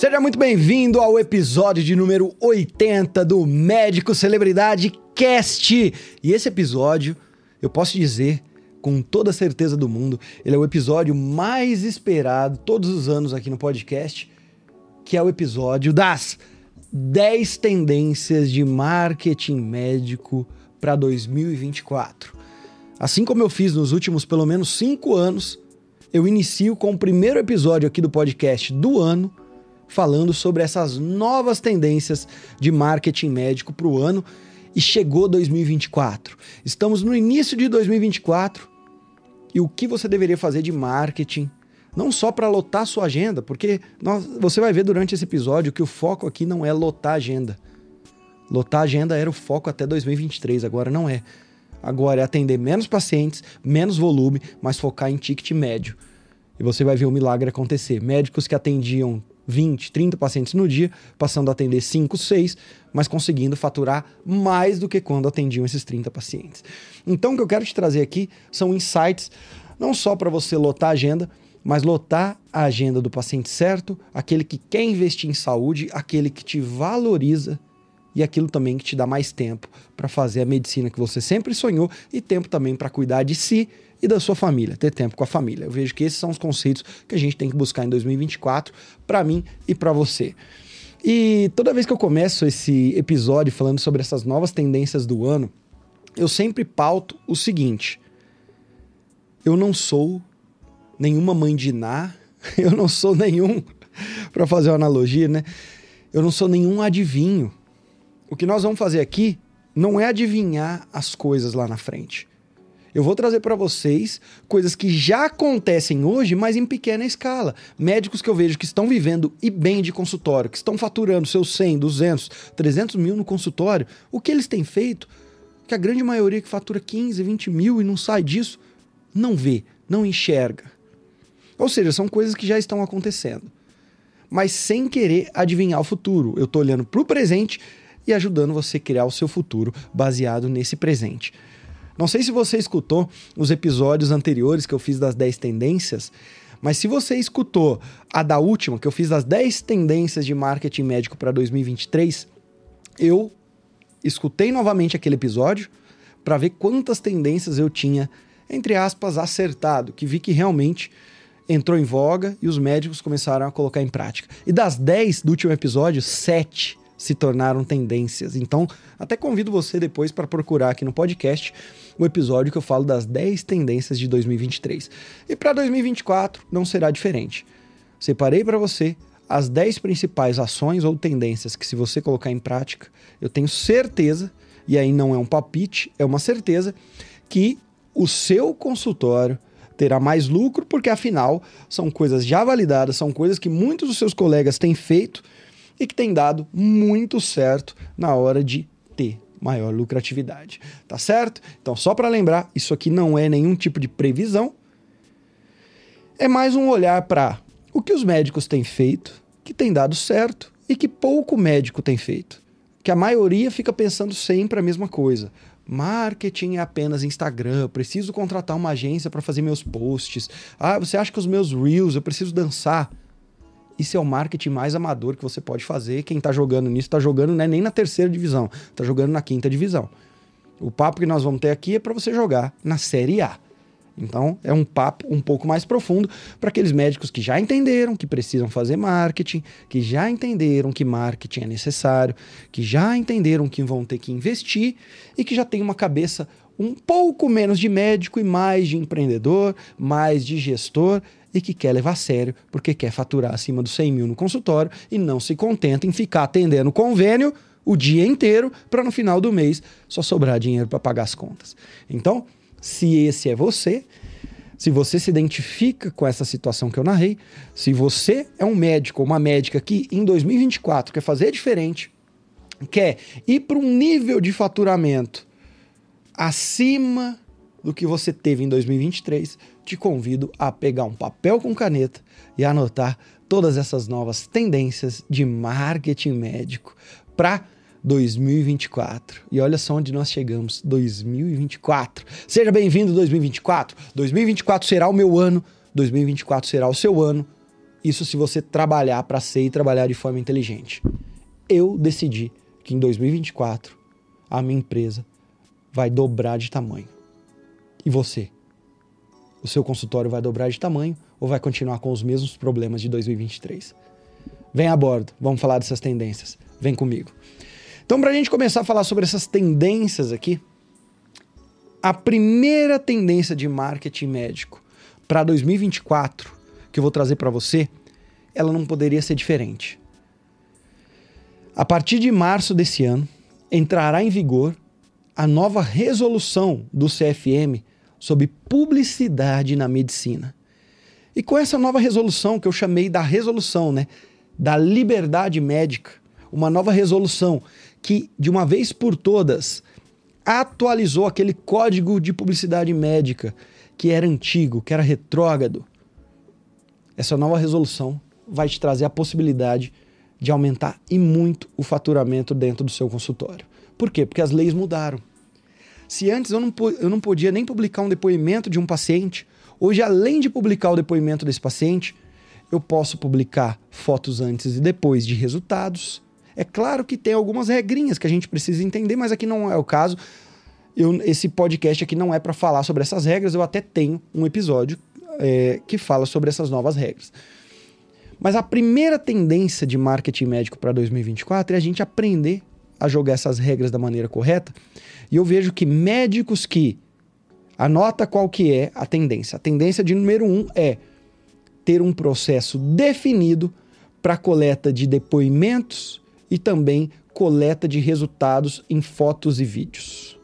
Seja muito bem-vindo ao episódio de número 80 do Médico Celebridade Cast. E esse episódio, eu posso dizer com toda certeza do mundo, ele é o episódio mais esperado todos os anos aqui no podcast, que é o episódio das 10 tendências de marketing médico para 2024. Assim como eu fiz nos últimos pelo menos 5 anos, eu inicio com o primeiro episódio aqui do podcast do ano falando sobre essas novas tendências de marketing médico para o ano e chegou 2024. Estamos no início de 2024 e o que você deveria fazer de marketing, não só para lotar sua agenda, porque nós, você vai ver durante esse episódio que o foco aqui não é lotar agenda. Lotar agenda era o foco até 2023, agora não é. Agora é atender menos pacientes, menos volume, mas focar em ticket médio. E você vai ver o milagre acontecer. Médicos que atendiam 20, 30 pacientes no dia, passando a atender 5, 6, mas conseguindo faturar mais do que quando atendiam esses 30 pacientes. Então, o que eu quero te trazer aqui são insights, não só para você lotar a agenda, mas lotar a agenda do paciente certo, aquele que quer investir em saúde, aquele que te valoriza e aquilo também que te dá mais tempo para fazer a medicina que você sempre sonhou e tempo também para cuidar de si e da sua família, ter tempo com a família. Eu vejo que esses são os conceitos que a gente tem que buscar em 2024 para mim e para você. E toda vez que eu começo esse episódio falando sobre essas novas tendências do ano, eu sempre pauto o seguinte: eu não sou nenhuma mãe de Ná, eu não sou nenhum, para fazer uma analogia, né? Eu não sou nenhum adivinho. O que nós vamos fazer aqui não é adivinhar as coisas lá na frente. Eu vou trazer para vocês coisas que já acontecem hoje, mas em pequena escala. Médicos que eu vejo que estão vivendo e bem de consultório, que estão faturando seus 100, 200, 300 mil no consultório, o que eles têm feito? Que a grande maioria que fatura 15, 20 mil e não sai disso, não vê, não enxerga. Ou seja, são coisas que já estão acontecendo. Mas sem querer adivinhar o futuro. Eu estou olhando para o presente e ajudando você a criar o seu futuro baseado nesse presente. Não sei se você escutou os episódios anteriores que eu fiz das 10 tendências, mas se você escutou a da última, que eu fiz das 10 tendências de marketing médico para 2023, eu escutei novamente aquele episódio para ver quantas tendências eu tinha, entre aspas, acertado, que vi que realmente entrou em voga e os médicos começaram a colocar em prática. E das 10 do último episódio, 7 se tornaram tendências. Então, até convido você depois para procurar aqui no podcast o episódio que eu falo das 10 tendências de 2023. E para 2024 não será diferente. Separei para você as 10 principais ações ou tendências que, se você colocar em prática, eu tenho certeza, e aí não é um palpite, é uma certeza, que o seu consultório terá mais lucro, porque afinal são coisas já validadas, são coisas que muitos dos seus colegas têm feito e que tem dado muito certo na hora de ter maior lucratividade, tá certo? Então, só para lembrar, isso aqui não é nenhum tipo de previsão, é mais um olhar para o que os médicos têm feito, que tem dado certo e que pouco médico tem feito. Que a maioria fica pensando sempre a mesma coisa. Marketing é apenas Instagram, preciso contratar uma agência para fazer meus posts. Ah, você acha que os meus reels eu preciso dançar? Isso é o marketing mais amador que você pode fazer. Quem está jogando nisso está jogando não é nem na terceira divisão, está jogando na quinta divisão. O papo que nós vamos ter aqui é para você jogar na Série A. Então, é um papo um pouco mais profundo para aqueles médicos que já entenderam que precisam fazer marketing, que já entenderam que marketing é necessário, que já entenderam que vão ter que investir e que já tem uma cabeça um pouco menos de médico e mais de empreendedor, mais de gestor e que quer levar a sério porque quer faturar acima dos 100 mil no consultório e não se contenta em ficar atendendo convênio o dia inteiro para no final do mês só sobrar dinheiro para pagar as contas. Então, se esse é você, se você se identifica com essa situação que eu narrei, se você é um médico ou uma médica que em 2024 quer fazer diferente, quer ir para um nível de faturamento acima do que você teve em 2023, te convido a pegar um papel com caneta e anotar todas essas novas tendências de marketing médico para 2024. E olha só onde nós chegamos, 2024. Seja bem-vindo 2024. 2024 será o meu ano, 2024 será o seu ano Isso se você trabalhar para ser e trabalhar de forma inteligente. Eu decidi que em 2024 a minha empresa vai dobrar de tamanho. E você? O seu consultório vai dobrar de tamanho ou vai continuar com os mesmos problemas de 2023? Vem a bordo, vamos falar dessas tendências. Vem comigo. Então, para a gente começar a falar sobre essas tendências aqui, a primeira tendência de marketing médico para 2024 que eu vou trazer para você, ela não poderia ser diferente. A partir de março desse ano, entrará em vigor a nova resolução do CFM sobre publicidade na medicina. E com essa nova resolução, que eu chamei da resolução, né, da liberdade médica, uma nova resolução que, de uma vez por todas, atualizou aquele código de publicidade médica que era antigo, que era retrógrado. Essa nova resolução vai te trazer a possibilidade de aumentar e muito o faturamento dentro do seu consultório. Por quê? Porque as leis mudaram. Se antes eu não, eu não podia nem publicar um depoimento de um paciente, hoje, além de publicar o depoimento desse paciente, eu posso publicar fotos antes e depois de resultados, é claro que tem algumas regrinhas que a gente precisa entender, mas aqui não é o caso. Eu, esse podcast aqui não é para falar sobre essas regras, eu até tenho um episódio é, que fala sobre essas novas regras. Mas a primeira tendência de marketing médico para 2024 é a gente aprender a jogar essas regras da maneira correta. E eu vejo que médicos que anota qual que é a tendência. A tendência de número um é ter um processo definido para coleta de depoimentos e também coleta de resultados em fotos e vídeos.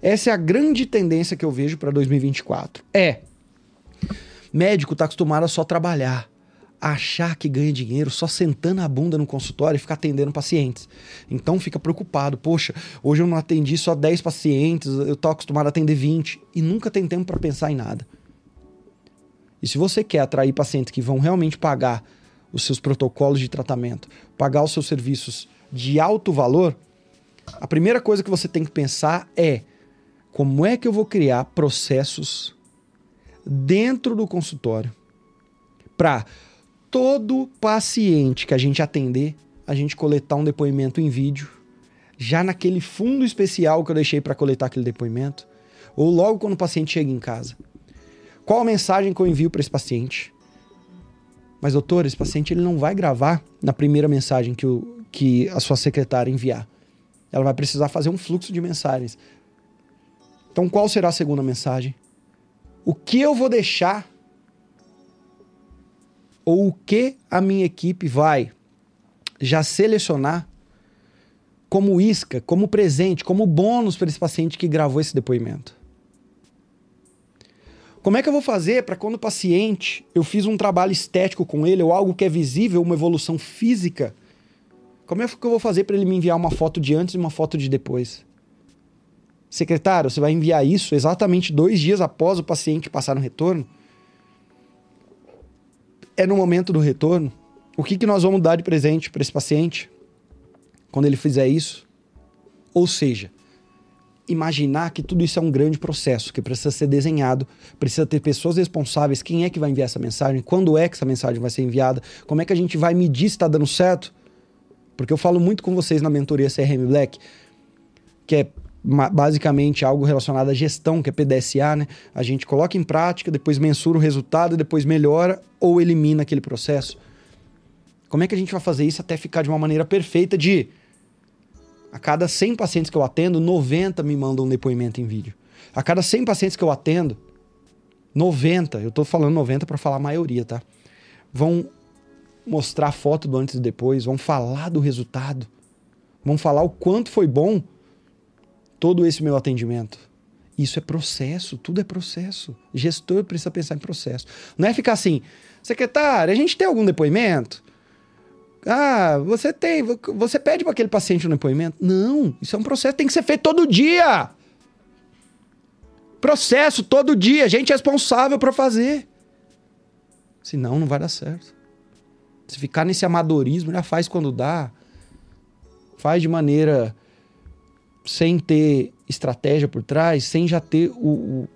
Essa é a grande tendência que eu vejo para 2024. É médico está acostumado a só trabalhar, achar que ganha dinheiro só sentando a bunda no consultório e ficar atendendo pacientes. Então fica preocupado, poxa, hoje eu não atendi só 10 pacientes, eu estou acostumado a atender 20 e nunca tem tempo para pensar em nada. E se você quer atrair pacientes que vão realmente pagar os seus protocolos de tratamento, pagar os seus serviços de alto valor, a primeira coisa que você tem que pensar é como é que eu vou criar processos dentro do consultório para todo paciente que a gente atender, a gente coletar um depoimento em vídeo, já naquele fundo especial que eu deixei para coletar aquele depoimento, ou logo quando o paciente chega em casa. Qual a mensagem que eu envio para esse paciente? Mas, doutor, esse paciente ele não vai gravar na primeira mensagem que, o, que a sua secretária enviar. Ela vai precisar fazer um fluxo de mensagens. Então, qual será a segunda mensagem? O que eu vou deixar ou o que a minha equipe vai já selecionar como isca, como presente, como bônus para esse paciente que gravou esse depoimento? Como é que eu vou fazer para quando o paciente, eu fiz um trabalho estético com ele, ou algo que é visível, uma evolução física, como é que eu vou fazer para ele me enviar uma foto de antes e uma foto de depois? Secretário, você vai enviar isso exatamente dois dias após o paciente passar no retorno? É no momento do retorno? O que, que nós vamos dar de presente para esse paciente quando ele fizer isso? Ou seja, imaginar que tudo isso é um grande processo que precisa ser desenhado, precisa ter pessoas responsáveis, quem é que vai enviar essa mensagem, quando é que essa mensagem vai ser enviada, como é que a gente vai medir se está dando certo. Porque eu falo muito com vocês na mentoria CRM Black, que é basicamente algo relacionado à gestão, que é PDSA, né? A gente coloca em prática, depois mensura o resultado, depois melhora ou elimina aquele processo. Como é que a gente vai fazer isso até ficar de uma maneira perfeita de a cada 100 pacientes que eu atendo, 90 me mandam um depoimento em vídeo. A cada 100 pacientes que eu atendo, 90, eu estou falando 90 para falar a maioria, tá? Vão mostrar foto do antes e depois, vão falar do resultado, vão falar o quanto foi bom todo esse meu atendimento. Isso é processo, tudo é processo. Gestor precisa pensar em processo. Não é ficar assim, secretário, a gente tem algum depoimento? Ah, você tem. Você pede para aquele paciente um depoimento? Não, isso é um processo, tem que ser feito todo dia. Processo todo dia, gente responsável para fazer. Senão não vai dar certo. Se ficar nesse amadorismo, já faz quando dá. Faz de maneira sem ter estratégia por trás, sem já ter o, o,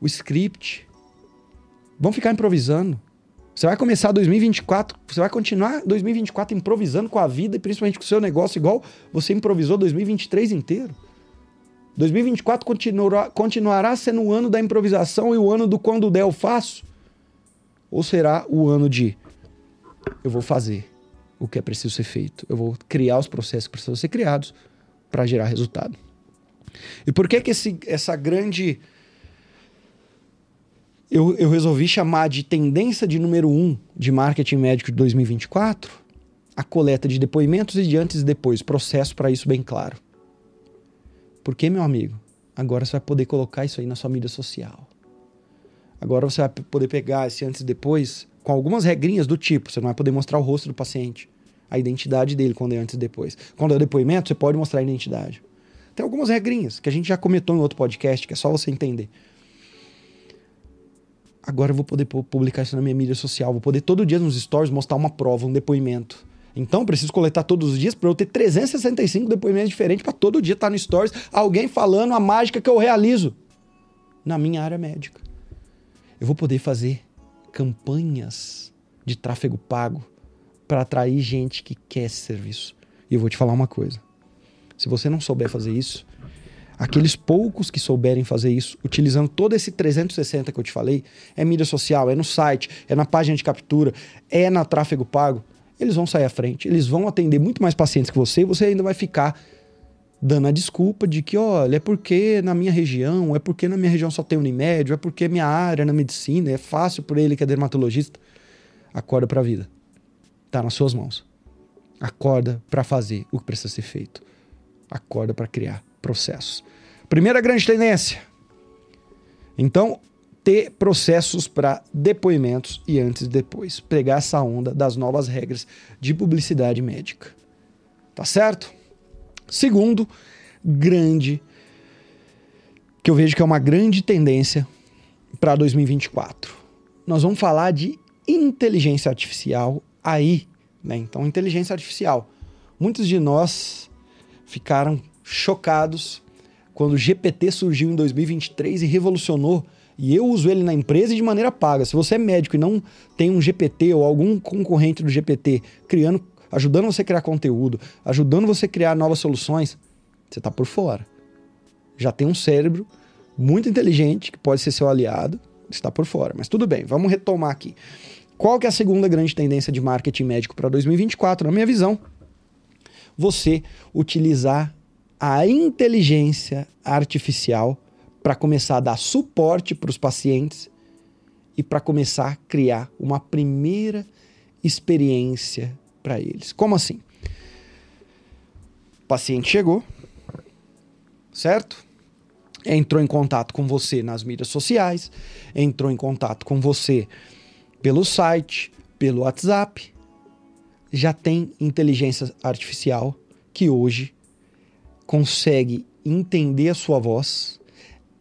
o script. Vão ficar improvisando. Você vai começar 2024, você vai continuar 2024 improvisando com a vida e principalmente com o seu negócio, igual você improvisou 2023 inteiro. 2024 continuará, continuará sendo o ano da improvisação e o ano do quando der eu faço? Ou será o ano de eu vou fazer o que é preciso ser feito, eu vou criar os processos que precisam ser criados para gerar resultado? E por que que esse, essa grande eu, eu resolvi chamar de tendência de número um de marketing médico de 2024 a coleta de depoimentos e de antes e depois, processo para isso bem claro. Porque, meu amigo, agora você vai poder colocar isso aí na sua mídia social. Agora você vai poder pegar esse antes e depois com algumas regrinhas do tipo: você não vai poder mostrar o rosto do paciente, a identidade dele quando é antes e depois. Quando é depoimento, você pode mostrar a identidade. Tem algumas regrinhas que a gente já comentou em outro podcast, que é só você entender. Agora eu vou poder publicar isso na minha mídia social, vou poder todo dia nos stories mostrar uma prova, um depoimento. Então, preciso coletar todos os dias para eu ter 365 depoimentos diferentes para todo dia estar tá no stories alguém falando a mágica que eu realizo na minha área médica. Eu vou poder fazer campanhas de tráfego pago para atrair gente que quer esse serviço. E eu vou te falar uma coisa. Se você não souber fazer isso, Aqueles poucos que souberem fazer isso, utilizando todo esse 360 que eu te falei, é mídia social, é no site, é na página de captura, é na tráfego pago, eles vão sair à frente, eles vão atender muito mais pacientes que você e você ainda vai ficar dando a desculpa de que, olha, é porque na minha região, é porque na minha região só tem Unimédio, é porque minha área na medicina, é fácil por ele que é dermatologista. Acorda para a vida. Tá nas suas mãos. Acorda para fazer o que precisa ser feito. Acorda para criar processos. Primeira grande tendência. Então, ter processos para depoimentos e antes e depois. Pegar essa onda das novas regras de publicidade médica. Tá certo? Segundo, grande, que eu vejo que é uma grande tendência para 2024. Nós vamos falar de inteligência artificial aí, né? Então, inteligência artificial. Muitos de nós ficaram chocados quando o GPT surgiu em 2023 e revolucionou. E eu uso ele na empresa de maneira paga. Se você é médico e não tem um GPT ou algum concorrente do GPT criando, ajudando você a criar conteúdo, ajudando você a criar novas soluções, você está por fora. Já tem um cérebro muito inteligente que pode ser seu aliado, está por fora. Mas tudo bem, vamos retomar aqui. Qual que é a segunda grande tendência de marketing médico para 2024? Na minha visão, você utilizar a inteligência artificial para começar a dar suporte para os pacientes e para começar a criar uma primeira experiência para eles. Como assim? O paciente chegou, certo? Entrou em contato com você nas mídias sociais, entrou em contato com você pelo site, pelo WhatsApp. Já tem inteligência artificial que hoje consegue entender a sua voz,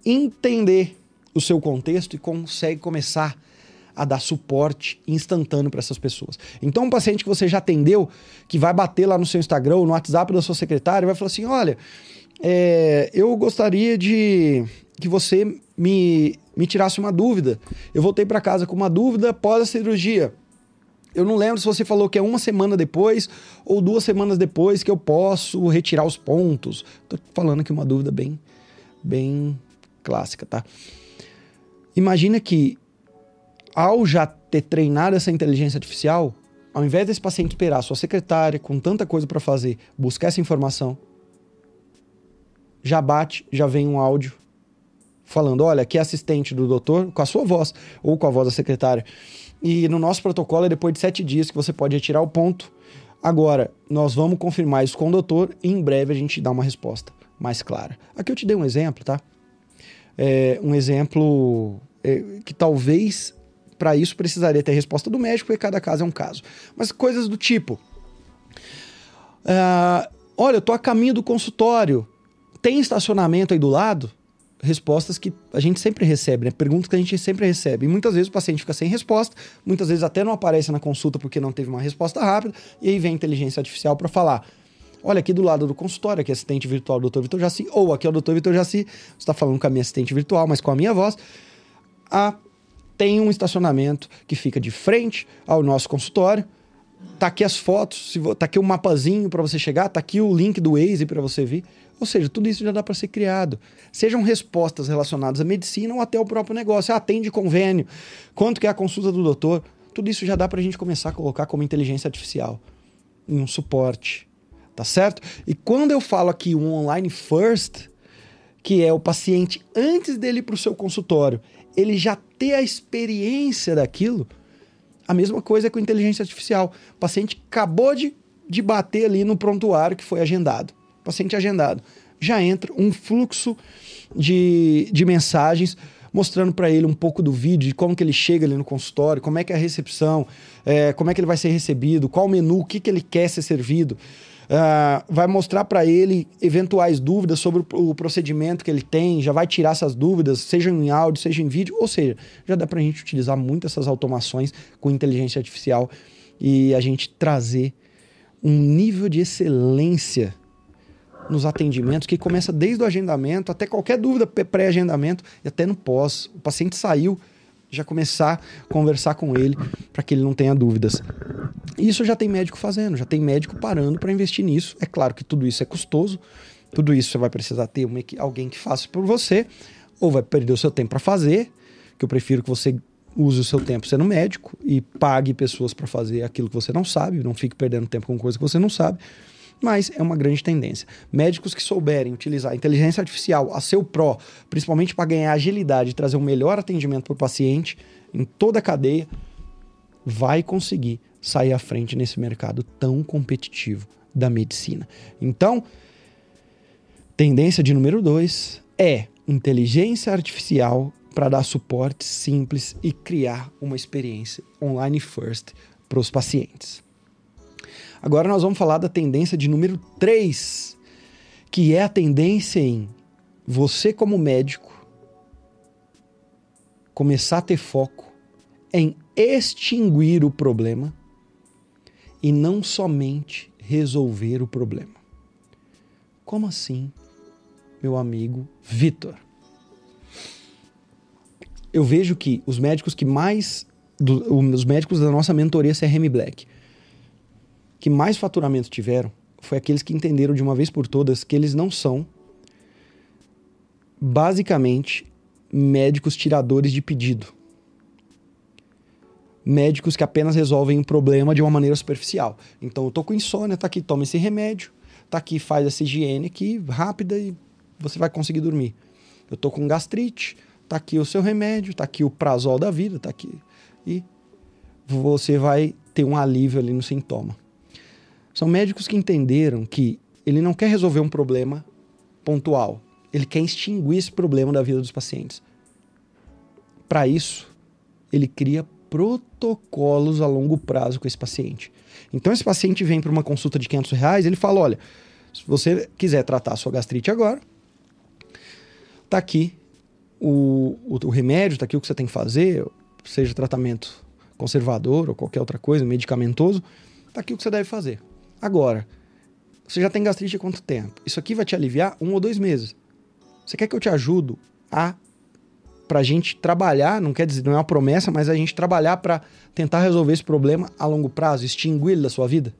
entender o seu contexto e consegue começar a dar suporte instantâneo para essas pessoas. Então, um paciente que você já atendeu, que vai bater lá no seu Instagram, no WhatsApp da sua secretária, vai falar assim: olha, é, eu gostaria de que você me, me tirasse uma dúvida. Eu voltei para casa com uma dúvida após a cirurgia. Eu não lembro se você falou que é uma semana depois ou duas semanas depois que eu posso retirar os pontos. Tô falando aqui uma dúvida bem, bem clássica, tá? Imagina que ao já ter treinado essa inteligência artificial, ao invés desse paciente esperar sua secretária com tanta coisa para fazer, buscar essa informação, já bate, já vem um áudio falando: olha, aqui é assistente do doutor, com a sua voz ou com a voz da secretária. E no nosso protocolo é depois de sete dias que você pode retirar o ponto. Agora, nós vamos confirmar isso com o doutor e em breve a gente dá uma resposta mais clara. Aqui eu te dei um exemplo, tá? É, um exemplo é, que talvez para isso precisaria ter resposta do médico, porque cada caso é um caso. Mas coisas do tipo: uh, olha, eu tô a caminho do consultório, tem estacionamento aí do lado? Respostas que a gente sempre recebe, né? Perguntas que a gente sempre recebe. E muitas vezes o paciente fica sem resposta, muitas vezes até não aparece na consulta porque não teve uma resposta rápida, e aí vem a inteligência artificial para falar: olha, aqui do lado do consultório, aqui é assistente virtual do Dr. Vitor Jaci, ou aqui é o Dr. Vitor Jaci, você está falando com a minha assistente virtual, mas com a minha voz. A tem um estacionamento que fica de frente ao nosso consultório. Tá aqui as fotos, tá aqui o mapazinho para você chegar, tá aqui o link do Waze para você vir. Ou seja, tudo isso já dá para ser criado. Sejam respostas relacionadas à medicina ou até ao próprio negócio. Ah, atende convênio, quanto que é a consulta do doutor. Tudo isso já dá para a gente começar a colocar como inteligência artificial em um suporte, tá certo? E quando eu falo aqui um online first, que é o paciente antes dele ir para o seu consultório, ele já ter a experiência daquilo, a mesma coisa com inteligência artificial. O paciente acabou de, de bater ali no prontuário que foi agendado. Paciente agendado. Já entra um fluxo de, de mensagens mostrando para ele um pouco do vídeo, de como que ele chega ali no consultório, como é que é a recepção, é, como é que ele vai ser recebido, qual o menu, o que, que ele quer ser servido. Uh, vai mostrar para ele eventuais dúvidas sobre o, o, procedimento que ele tem, já vai tirar essas dúvidas, seja em áudio, seja em vídeo, ou seja, já dá para a gente utilizar muito essas automações com inteligência artificial e a gente trazer um nível de excelência nos atendimentos que começa desde o agendamento até qualquer dúvida pré-agendamento e até no pós. O paciente saiu, já começar a conversar com ele para que ele não tenha dúvidas. Isso já tem médico fazendo, já tem médico parando para investir nisso. É claro que tudo isso é custoso, tudo isso você vai precisar ter uma, alguém que faça por você, ou vai perder o seu tempo para fazer, que eu prefiro que você use o seu tempo sendo médico e pague pessoas para fazer aquilo que você não sabe, não fique perdendo tempo com coisa que você não sabe. Mas é uma grande tendência. Médicos que souberem utilizar a inteligência artificial a seu pró, principalmente para ganhar agilidade e trazer um melhor atendimento para o paciente em toda a cadeia, vai conseguir sair à frente nesse mercado tão competitivo da medicina. Então, tendência de número dois é inteligência artificial para dar suporte simples e criar uma experiência online first para os pacientes. Agora nós vamos falar da tendência de número 3, que é a tendência em você, como médico, começar a ter foco em extinguir o problema e não somente resolver o problema. Como assim, meu amigo Vitor? Eu vejo que os médicos que mais. Do, os médicos da nossa mentoria CRM Black, que mais faturamento tiveram, foi aqueles que entenderam de uma vez por todas que eles não são basicamente médicos tiradores de pedido médicos que apenas resolvem um problema de uma maneira superficial. Então, eu tô com insônia, tá aqui, toma esse remédio, tá aqui, faz essa higiene aqui, rápida e você vai conseguir dormir. Eu tô com gastrite, tá aqui o seu remédio, tá aqui o prazol da vida, tá aqui. E você vai ter um alívio ali no sintoma. São médicos que entenderam que ele não quer resolver um problema pontual, ele quer extinguir esse problema da vida dos pacientes. Para isso, ele cria protocolos a longo prazo com esse paciente. Então, esse paciente vem para uma consulta de 500 reais, ele fala: olha, se você quiser tratar a sua gastrite agora, tá aqui o, o, o remédio, tá aqui o que você tem que fazer, seja tratamento conservador ou qualquer outra coisa, medicamentoso, tá aqui o que você deve fazer. Agora, você já tem gastrite há quanto tempo? Isso aqui vai te aliviar um ou dois meses. Você quer que eu te ajude a para a gente trabalhar, não quer dizer, não é uma promessa, mas a gente trabalhar para tentar resolver esse problema a longo prazo, extinguir da sua vida.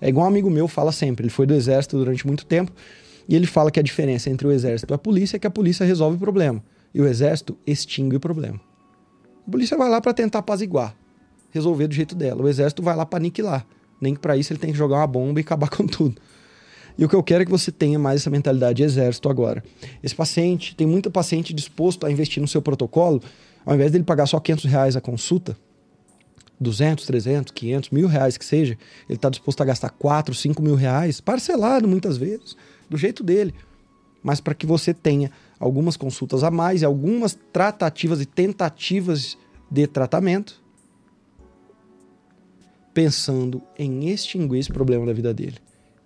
É igual um amigo meu fala sempre, ele foi do exército durante muito tempo, e ele fala que a diferença entre o exército e a polícia é que a polícia resolve o problema, e o exército extingue o problema. A polícia vai lá para tentar apaziguar, resolver do jeito dela. O exército vai lá para aniquilar. Nem que para isso ele tem que jogar uma bomba e acabar com tudo. E o que eu quero é que você tenha mais essa mentalidade de exército agora. Esse paciente, tem muito paciente disposto a investir no seu protocolo, ao invés dele pagar só 500 reais a consulta, 200, 300, 500, mil reais que seja, ele está disposto a gastar 4, 5 mil reais, parcelado muitas vezes, do jeito dele. Mas para que você tenha algumas consultas a mais e algumas tratativas e tentativas de tratamento, pensando em extinguir esse problema da vida dele.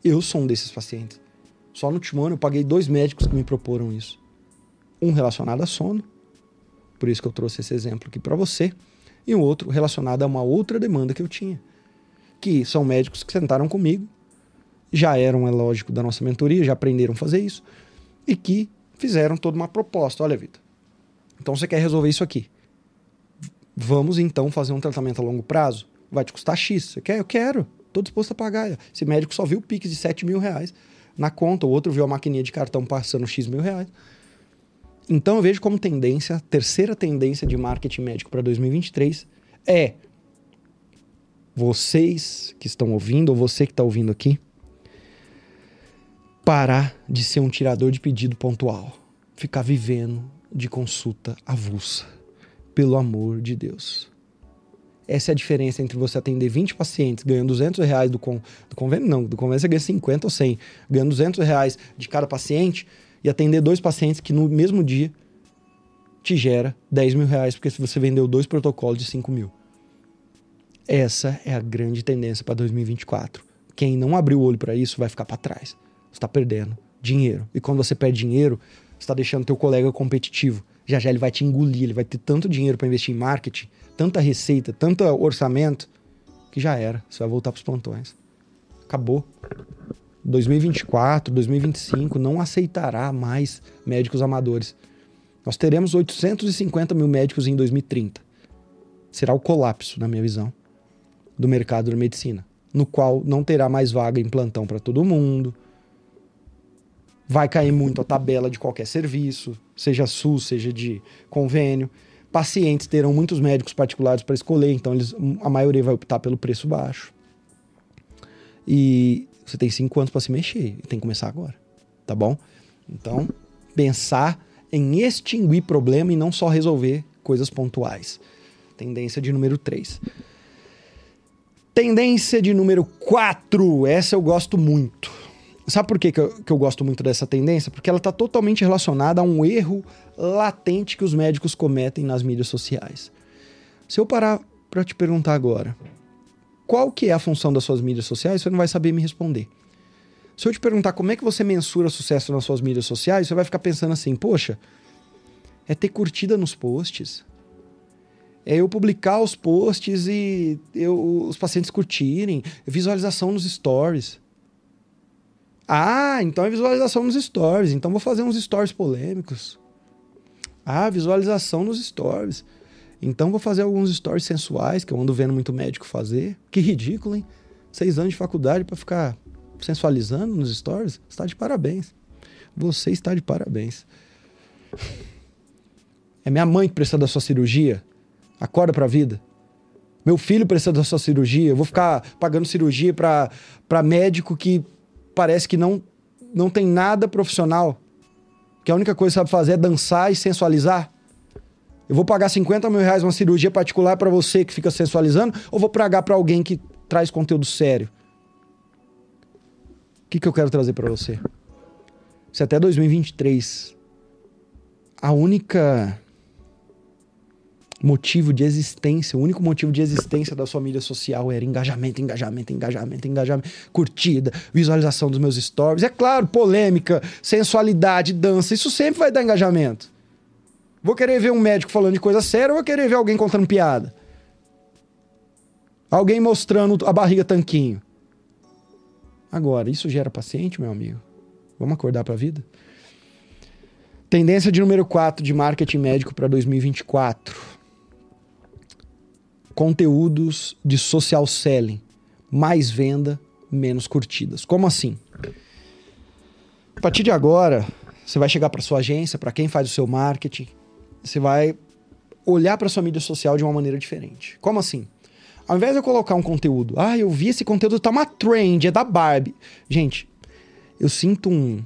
Eu sou um desses pacientes. Só no último ano eu paguei dois médicos que me proporam isso. Um relacionado a sono, por isso que eu trouxe esse exemplo aqui para você, e um outro relacionado a uma outra demanda que eu tinha. Que são médicos que sentaram comigo, já eram, é lógico, da nossa mentoria, já aprenderam a fazer isso, e que fizeram toda uma proposta. Olha, Vitor, então você quer resolver isso aqui. Vamos então fazer um tratamento a longo prazo? Vai te custar X. Você quer? Eu quero. Estou disposto a pagar. Esse médico só viu o Pix de 7 mil reais na conta, o outro viu a maquininha de cartão passando X mil reais. Então eu vejo como tendência, a terceira tendência de marketing médico para 2023 é vocês que estão ouvindo, ou você que está ouvindo aqui, parar de ser um tirador de pedido pontual, ficar vivendo de consulta avulsa. Pelo amor de Deus. Essa é a diferença entre você atender 20 pacientes ganhando 200 reais do, con, do convênio, não, do convênio você ganha 50 ou 100, ganhando 200 reais de cada paciente e atender dois pacientes que no mesmo dia te gera 10 mil reais, porque se você vendeu dois protocolos de 5 mil. Essa é a grande tendência para 2024. Quem não abriu o olho para isso vai ficar para trás. Você está perdendo dinheiro. E quando você perde dinheiro, você está deixando teu colega competitivo. Já já ele vai te engolir, ele vai ter tanto dinheiro para investir em marketing, tanta receita, tanto orçamento, que já era. Você vai voltar para os plantões. Acabou. 2024, 2025 não aceitará mais médicos amadores. Nós teremos 850 mil médicos em 2030. Será o colapso, na minha visão do mercado da medicina, no qual não terá mais vaga em plantão para todo mundo. Vai cair muito a tabela de qualquer serviço, seja SUS, seja de convênio. Pacientes terão muitos médicos particulares para escolher, então eles, a maioria vai optar pelo preço baixo. E você tem cinco anos para se mexer, tem que começar agora, tá bom? Então, pensar em extinguir problema e não só resolver coisas pontuais. Tendência de número 3. Tendência de número 4. Essa eu gosto muito. Sabe por que, que, eu, que eu gosto muito dessa tendência? Porque ela está totalmente relacionada a um erro latente que os médicos cometem nas mídias sociais. Se eu parar para te perguntar agora, qual que é a função das suas mídias sociais, você não vai saber me responder. Se eu te perguntar como é que você mensura sucesso nas suas mídias sociais, você vai ficar pensando assim, poxa, é ter curtida nos posts, é eu publicar os posts e eu, os pacientes curtirem, visualização nos stories. Ah, então é visualização nos stories, então vou fazer uns stories polêmicos. Ah, visualização nos stories. Então vou fazer alguns stories sensuais que eu ando vendo muito médico fazer. Que ridículo, hein? Seis anos de faculdade para ficar sensualizando nos stories? Está de parabéns. Você está de parabéns. É minha mãe que precisa da sua cirurgia? Acorda pra vida. Meu filho precisa da sua cirurgia. Eu vou ficar pagando cirurgia pra médico que parece que não, não tem nada profissional. Que a única coisa que sabe fazer é dançar e sensualizar. Eu vou pagar 50 mil reais uma cirurgia particular para você que fica sensualizando ou vou pagar para alguém que traz conteúdo sério? O que, que eu quero trazer para você? Se até 2023 a única motivo de existência, o único motivo de existência da sua mídia social era engajamento, engajamento, engajamento, engajamento, curtida, visualização dos meus stories. É claro, polêmica, sensualidade, dança, isso sempre vai dar engajamento. Vou querer ver um médico falando de coisa séria ou vou querer ver alguém contando piada? Alguém mostrando a barriga tanquinho. Agora, isso gera paciente, meu amigo? Vamos acordar para a vida? Tendência de número 4 de marketing médico para 2024 conteúdos de social selling, mais venda, menos curtidas. Como assim? A partir de agora, você vai chegar para sua agência, para quem faz o seu marketing, você vai olhar para sua mídia social de uma maneira diferente. Como assim? Ao invés de eu colocar um conteúdo, ah, eu vi esse conteúdo, tá uma trend, é da Barbie. Gente, eu sinto um.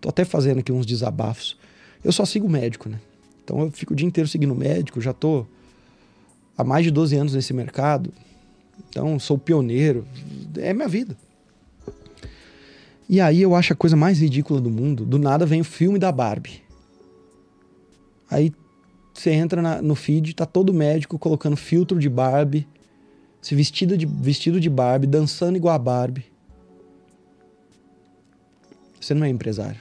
Tô até fazendo aqui uns desabafos. Eu só sigo médico, né? Então eu fico o dia inteiro seguindo médico, já tô há mais de 12 anos nesse mercado. Então, sou pioneiro. É minha vida. E aí eu acho a coisa mais ridícula do mundo. Do nada vem o filme da Barbie. Aí você entra na, no feed, tá todo médico colocando filtro de Barbie, se vestido de, vestido de Barbie, dançando igual a Barbie. Você não é empresário.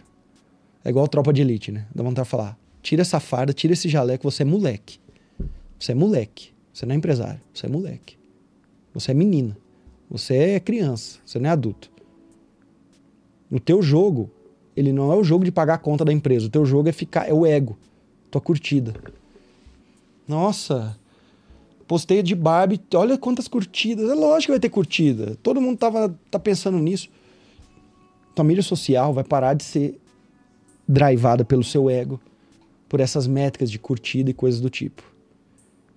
É igual tropa de elite, né? Dá vontade de falar. Tira essa farda, tira esse jaleco, você é moleque. Você é moleque. Você não é empresário, você é moleque. Você é menina. Você é criança, você não é adulto. O teu jogo, ele não é o jogo de pagar a conta da empresa. O teu jogo é ficar, é o ego, tua curtida. Nossa, postei de Barbie, olha quantas curtidas. É lógico que vai ter curtida. Todo mundo tava, tá pensando nisso. Tua mídia social vai parar de ser drivada pelo seu ego, por essas métricas de curtida e coisas do tipo.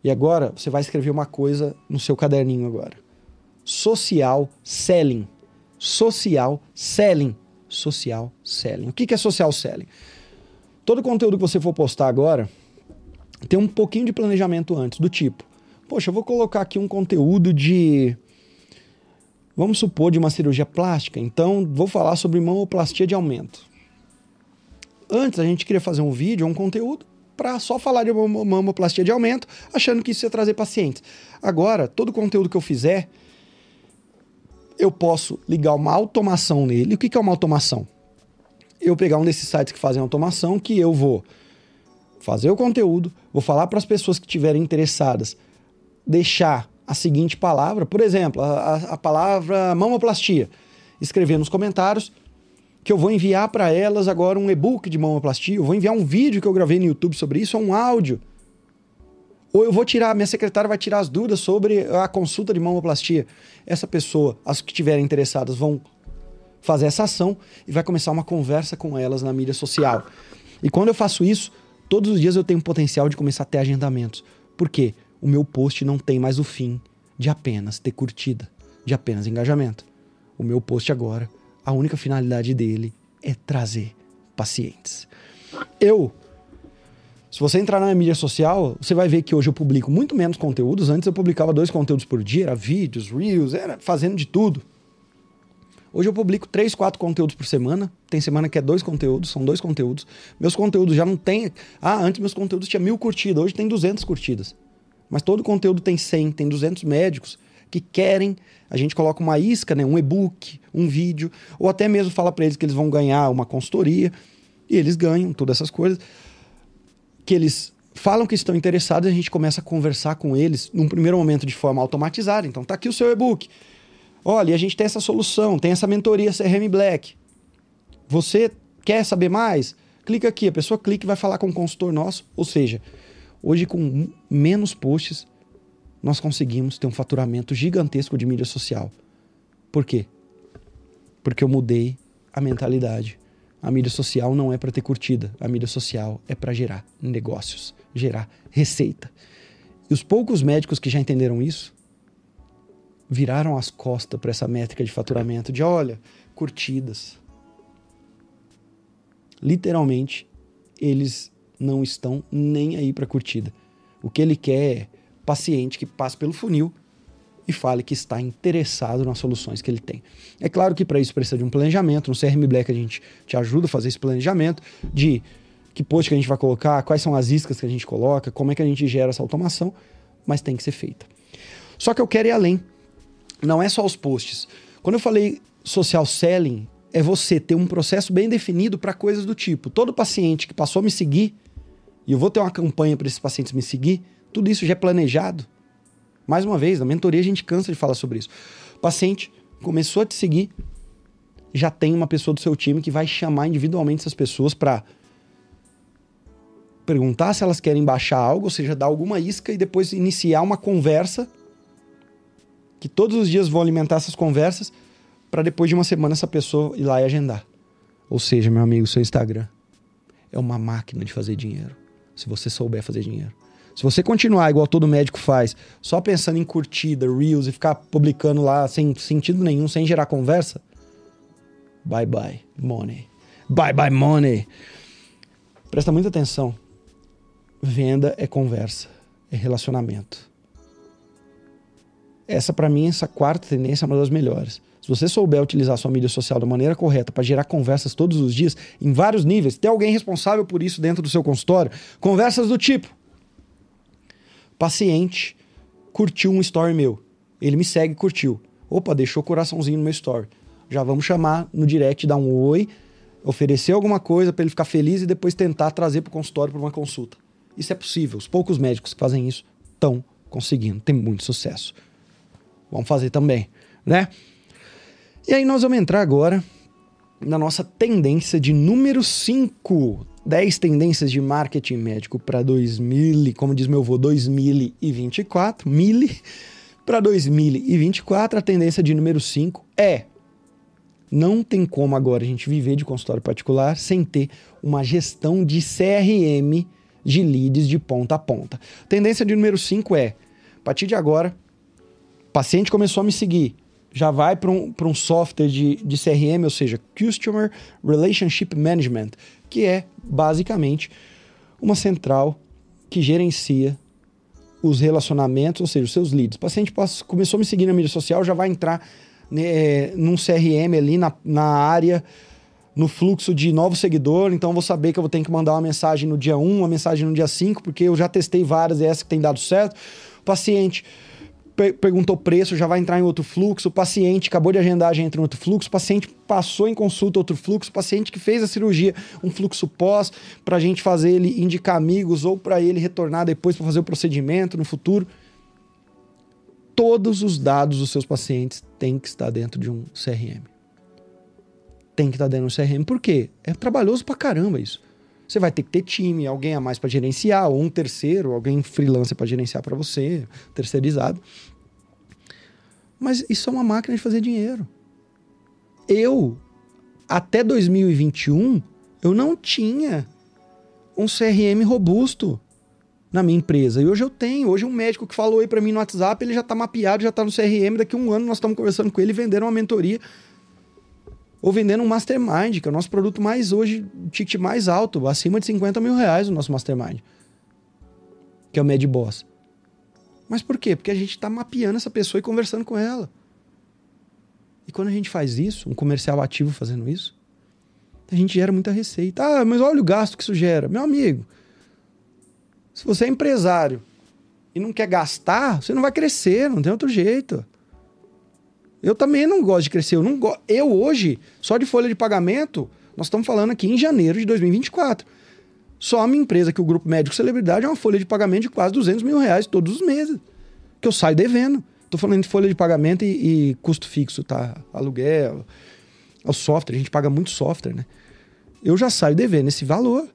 E agora você vai escrever uma coisa no seu caderninho agora. Social selling. Social selling. Social selling. O que é social selling? Todo conteúdo que você for postar agora tem um pouquinho de planejamento antes, do tipo, poxa, eu vou colocar aqui um conteúdo de vamos supor de uma cirurgia plástica, então vou falar sobre mamoplastia de aumento. Antes a gente queria fazer um vídeo, um conteúdo para só falar de mamoplastia de aumento, achando que isso ia trazer pacientes. Agora, todo o conteúdo que eu fizer, eu posso ligar uma automação nele. O que é uma automação? Eu pegar um desses sites que fazem automação, que eu vou fazer o conteúdo, vou falar para as pessoas que estiverem interessadas, deixar a seguinte palavra, por exemplo, a, a palavra mamoplastia, escrever nos comentários que eu vou enviar para elas agora um e-book de mamoplastia, eu vou enviar um vídeo que eu gravei no YouTube sobre isso, ou um áudio. Ou eu vou tirar, minha secretária vai tirar as dúvidas sobre a consulta de mamoplastia. Essa pessoa, as que estiverem interessadas, vão fazer essa ação e vai começar uma conversa com elas na mídia social. E quando eu faço isso, todos os dias eu tenho potencial de começar a ter agendamentos. Por quê? O meu post não tem mais o fim de apenas ter curtida, de apenas engajamento. O meu post agora a única finalidade dele é trazer pacientes. Eu, se você entrar na minha mídia social, você vai ver que hoje eu publico muito menos conteúdos. Antes eu publicava dois conteúdos por dia, era vídeos, reels, era fazendo de tudo. Hoje eu publico três, quatro conteúdos por semana. Tem semana que é dois conteúdos, são dois conteúdos. Meus conteúdos já não tem. Ah, antes meus conteúdos tinha mil curtidas, hoje tem 200 curtidas. Mas todo conteúdo tem 100, tem 200 médicos que querem, a gente coloca uma isca, né, um e-book, um vídeo, ou até mesmo fala para eles que eles vão ganhar uma consultoria, e eles ganham todas essas coisas, que eles falam que estão interessados a gente começa a conversar com eles num primeiro momento de forma automatizada. Então tá aqui o seu e-book. Olha, a gente tem essa solução, tem essa mentoria CRM Black. Você quer saber mais? Clica aqui, a pessoa clica e vai falar com um consultor nosso. Ou seja, hoje com menos posts, nós conseguimos ter um faturamento gigantesco de mídia social. Por quê? Porque eu mudei a mentalidade. A mídia social não é para ter curtida, a mídia social é para gerar negócios, gerar receita. E os poucos médicos que já entenderam isso viraram as costas para essa métrica de faturamento de olha, curtidas. Literalmente, eles não estão nem aí para curtida. O que ele quer é paciente que passe pelo funil e fale que está interessado nas soluções que ele tem. É claro que para isso precisa de um planejamento. No CRM Black a gente te ajuda a fazer esse planejamento de que post que a gente vai colocar, quais são as iscas que a gente coloca, como é que a gente gera essa automação, mas tem que ser feita. Só que eu quero ir além. Não é só os posts. Quando eu falei social selling, é você ter um processo bem definido para coisas do tipo: todo paciente que passou a me seguir, e eu vou ter uma campanha para esses pacientes me seguir, tudo isso já é planejado. Mais uma vez, na mentoria a gente cansa de falar sobre isso. O paciente começou a te seguir, já tem uma pessoa do seu time que vai chamar individualmente essas pessoas para perguntar se elas querem baixar algo, ou seja, dar alguma isca e depois iniciar uma conversa que todos os dias vão alimentar essas conversas para depois de uma semana essa pessoa ir lá e agendar. Ou seja, meu amigo, seu Instagram é uma máquina de fazer dinheiro, se você souber fazer dinheiro. Se você continuar igual todo médico faz, só pensando em curtida, reels e ficar publicando lá sem sentido nenhum, sem gerar conversa, bye bye money. Bye bye money. Presta muita atenção. Venda é conversa, é relacionamento. Essa para mim, essa quarta tendência é uma das melhores. Se você souber utilizar sua mídia social da maneira correta para gerar conversas todos os dias, em vários níveis, ter alguém responsável por isso dentro do seu consultório, conversas do tipo: paciente curtiu um story meu. Ele me segue, curtiu. Opa, deixou coraçãozinho no meu story. Já vamos chamar no direct, dar um oi, oferecer alguma coisa para ele ficar feliz e depois tentar trazer para o consultório para uma consulta. Isso é possível. Os poucos médicos que fazem isso estão conseguindo. Tem muito sucesso. Vamos fazer também, né? E aí nós vamos entrar agora na nossa tendência de número 5. 10 tendências de marketing médico para 2000, como diz meu avô, 2024, mil para 2024, a tendência de número 5 é não tem como agora a gente viver de consultório particular sem ter uma gestão de CRM de leads de ponta a ponta. Tendência de número 5 é, a partir de agora, paciente começou a me seguir, já vai para um, um software de, de CRM, ou seja, Customer Relationship Management, que é basicamente uma central que gerencia os relacionamentos, ou seja, os seus leads. O paciente começou a me seguir na mídia social, já vai entrar né, num CRM ali na, na área, no fluxo de novo seguidor, então eu vou saber que eu vou ter que mandar uma mensagem no dia 1, uma mensagem no dia 5, porque eu já testei várias e essa que tem dado certo. O paciente perguntou preço, já vai entrar em outro fluxo. O paciente acabou de agendar, já entra em outro fluxo. O paciente passou em consulta, outro fluxo. O paciente que fez a cirurgia, um fluxo pós, para a gente fazer ele indicar amigos ou para ele retornar depois para fazer o procedimento no futuro todos os dados dos seus pacientes têm que estar dentro de um CRM. Tem que estar dentro de um CRM. Por quê? É trabalhoso pra caramba isso. Você vai ter que ter time, alguém a mais para gerenciar, ou um terceiro, alguém freelancer para gerenciar para você, terceirizado. Mas isso é uma máquina de fazer dinheiro. Eu, até 2021, eu não tinha um CRM robusto na minha empresa. E hoje eu tenho. Hoje um médico que falou aí para mim no WhatsApp, ele já está mapeado, já está no CRM. Daqui a um ano nós estamos conversando com ele, vendendo uma mentoria ou vendendo um mastermind, que é o nosso produto mais hoje, o ticket mais alto, acima de 50 mil reais o nosso mastermind, que é o MedBoss. Mas por quê? Porque a gente está mapeando essa pessoa e conversando com ela. E quando a gente faz isso, um comercial ativo fazendo isso, a gente gera muita receita. Ah, mas olha o gasto que isso gera. Meu amigo, se você é empresário e não quer gastar, você não vai crescer, não tem outro jeito. Eu também não gosto de crescer. Eu, não go... eu hoje, só de folha de pagamento, nós estamos falando aqui em janeiro de 2024. Só a minha empresa, que o Grupo Médico Celebridade, é uma folha de pagamento de quase 200 mil reais todos os meses. Que eu saio devendo. Estou falando de folha de pagamento e, e, custo fixo, tá? Aluguel, o software, a gente paga muito software, né? Eu já saio devendo esse valor.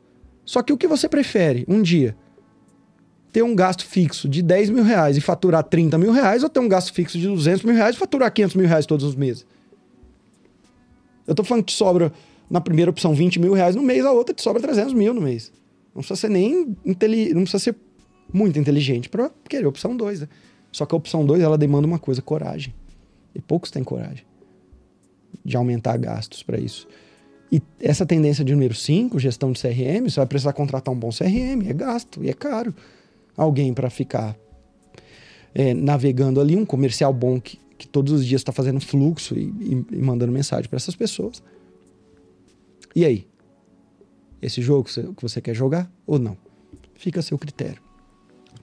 Só que o que você prefere? Um dia ter um gasto fixo de 10 mil reais e faturar 30 mil reais ou ter um gasto fixo de 200 mil reais e faturar 500 mil reais todos os meses? Eu tô falando que te sobra, na primeira opção, 20 mil reais no mês, a outra te sobra 300 mil no mês. Não precisa ser nem inteli não precisa ser muito inteligente para querer a opção 2, né? Só que a opção 2, ela demanda uma coisa, coragem. E poucos têm coragem de aumentar gastos para isso. E essa tendência de número 5, gestão de CRM, você vai precisar contratar um bom CRM, é gasto e é caro alguém para ficar é, navegando ali, um comercial bom que, que todos os dias está fazendo fluxo e, e, e mandando mensagem para essas pessoas. E aí? Esse jogo que você quer jogar ou não? Fica a seu critério.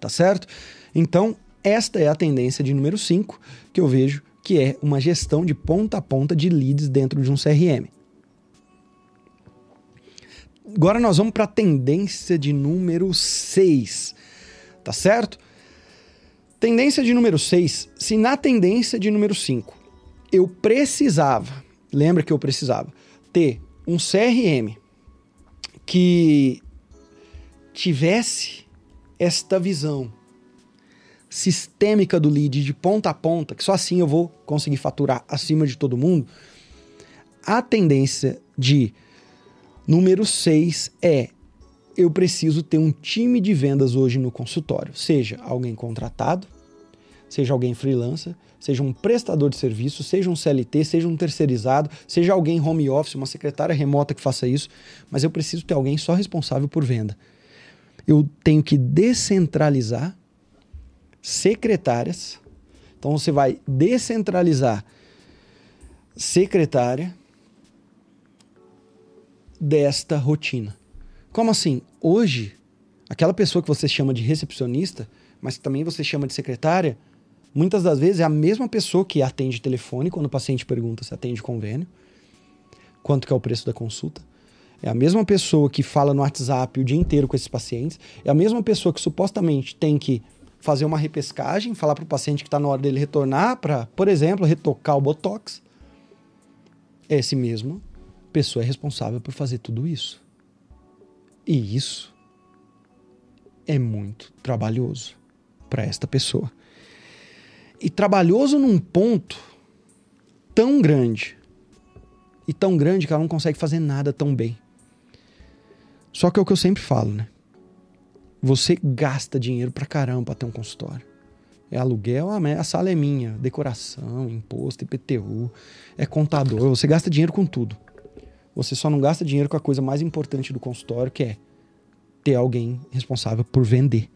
Tá certo? Então, esta é a tendência de número 5 que eu vejo que é uma gestão de ponta a ponta de leads dentro de um CRM. Agora nós vamos para a tendência de número 6 tá certo? Tendência de número 6. Se na tendência de número 5 eu precisava, lembra que eu precisava, ter um CRM que tivesse esta visão sistêmica do lead de ponta a ponta, que só assim eu vou conseguir faturar acima de todo mundo, a tendência de número 6 é eu preciso ter um time de vendas hoje no consultório, seja alguém contratado, seja alguém freelancer, seja um prestador de serviço, seja um CLT, seja um terceirizado, seja alguém home office, uma secretária remota que faça isso, mas eu preciso ter alguém só responsável por venda. Eu tenho que descentralizar secretárias. Então você vai descentralizar secretária desta rotina. Como assim? Hoje, aquela pessoa que você chama de recepcionista, mas também você chama de secretária, muitas das vezes é a mesma pessoa que atende telefone quando o paciente pergunta se atende convênio, quanto que é o preço da consulta. É a mesma pessoa que fala no WhatsApp o dia inteiro com esses pacientes. É a mesma pessoa que supostamente tem que fazer uma repescagem, falar para o paciente que está na hora dele retornar para, por exemplo, retocar o botox. Esse mesmo pessoa é responsável por fazer tudo isso. E isso é muito trabalhoso para esta pessoa. E trabalhoso num ponto tão grande. E tão grande que ela não consegue fazer nada tão bem. Só que é o que eu sempre falo, né? Você gasta dinheiro pra caramba pra ter um consultório. É aluguel, a sala é minha, decoração, imposto, IPTU, é contador. Você gasta dinheiro com tudo. Você só não gasta dinheiro com a coisa mais importante do consultório, que é ter alguém responsável por vender.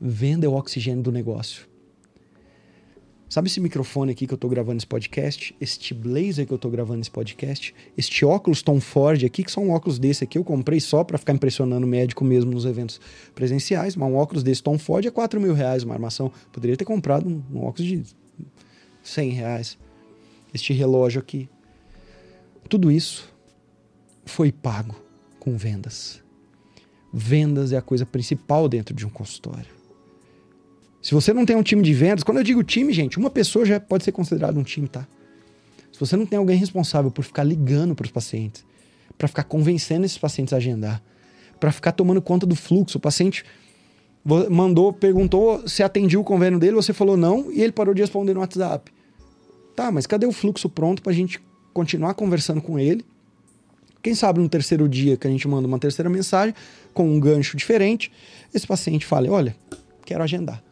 Venda é o oxigênio do negócio. Sabe esse microfone aqui que eu tô gravando esse podcast? Este blazer que eu tô gravando esse podcast? Este óculos Tom Ford aqui, que são óculos desse aqui, eu comprei só para ficar impressionando o médico mesmo nos eventos presenciais, mas um óculos desse Tom Ford é 4 mil reais uma armação. Poderia ter comprado um, um óculos de 100 reais. Este relógio aqui. Tudo isso foi pago com vendas. Vendas é a coisa principal dentro de um consultório. Se você não tem um time de vendas, quando eu digo time, gente, uma pessoa já pode ser considerado um time, tá? Se você não tem alguém responsável por ficar ligando para os pacientes, para ficar convencendo esses pacientes a agendar, para ficar tomando conta do fluxo, o paciente mandou, perguntou se atendia o convênio dele, você falou não e ele parou de responder no WhatsApp. Tá, mas cadê o fluxo pronto para a gente continuar conversando com ele? Quem sabe no terceiro dia que a gente manda uma terceira mensagem com um gancho diferente, esse paciente fale: Olha, quero agendar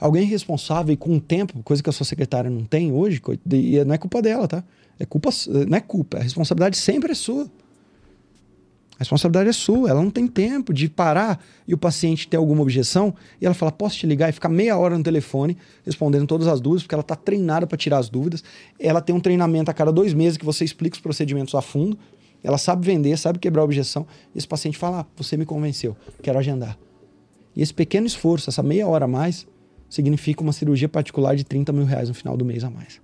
alguém responsável e com o tempo, coisa que a sua secretária não tem hoje, e não é culpa dela, tá? É culpa, não é culpa, a responsabilidade sempre é sua. A responsabilidade é sua, ela não tem tempo de parar e o paciente ter alguma objeção e ela fala: posso te ligar e ficar meia hora no telefone respondendo todas as dúvidas, porque ela está treinada para tirar as dúvidas. Ela tem um treinamento a cada dois meses que você explica os procedimentos a fundo. Ela sabe vender, sabe quebrar a objeção. E esse paciente fala: ah, você me convenceu, quero agendar. E esse pequeno esforço, essa meia hora a mais, significa uma cirurgia particular de 30 mil reais no final do mês a mais.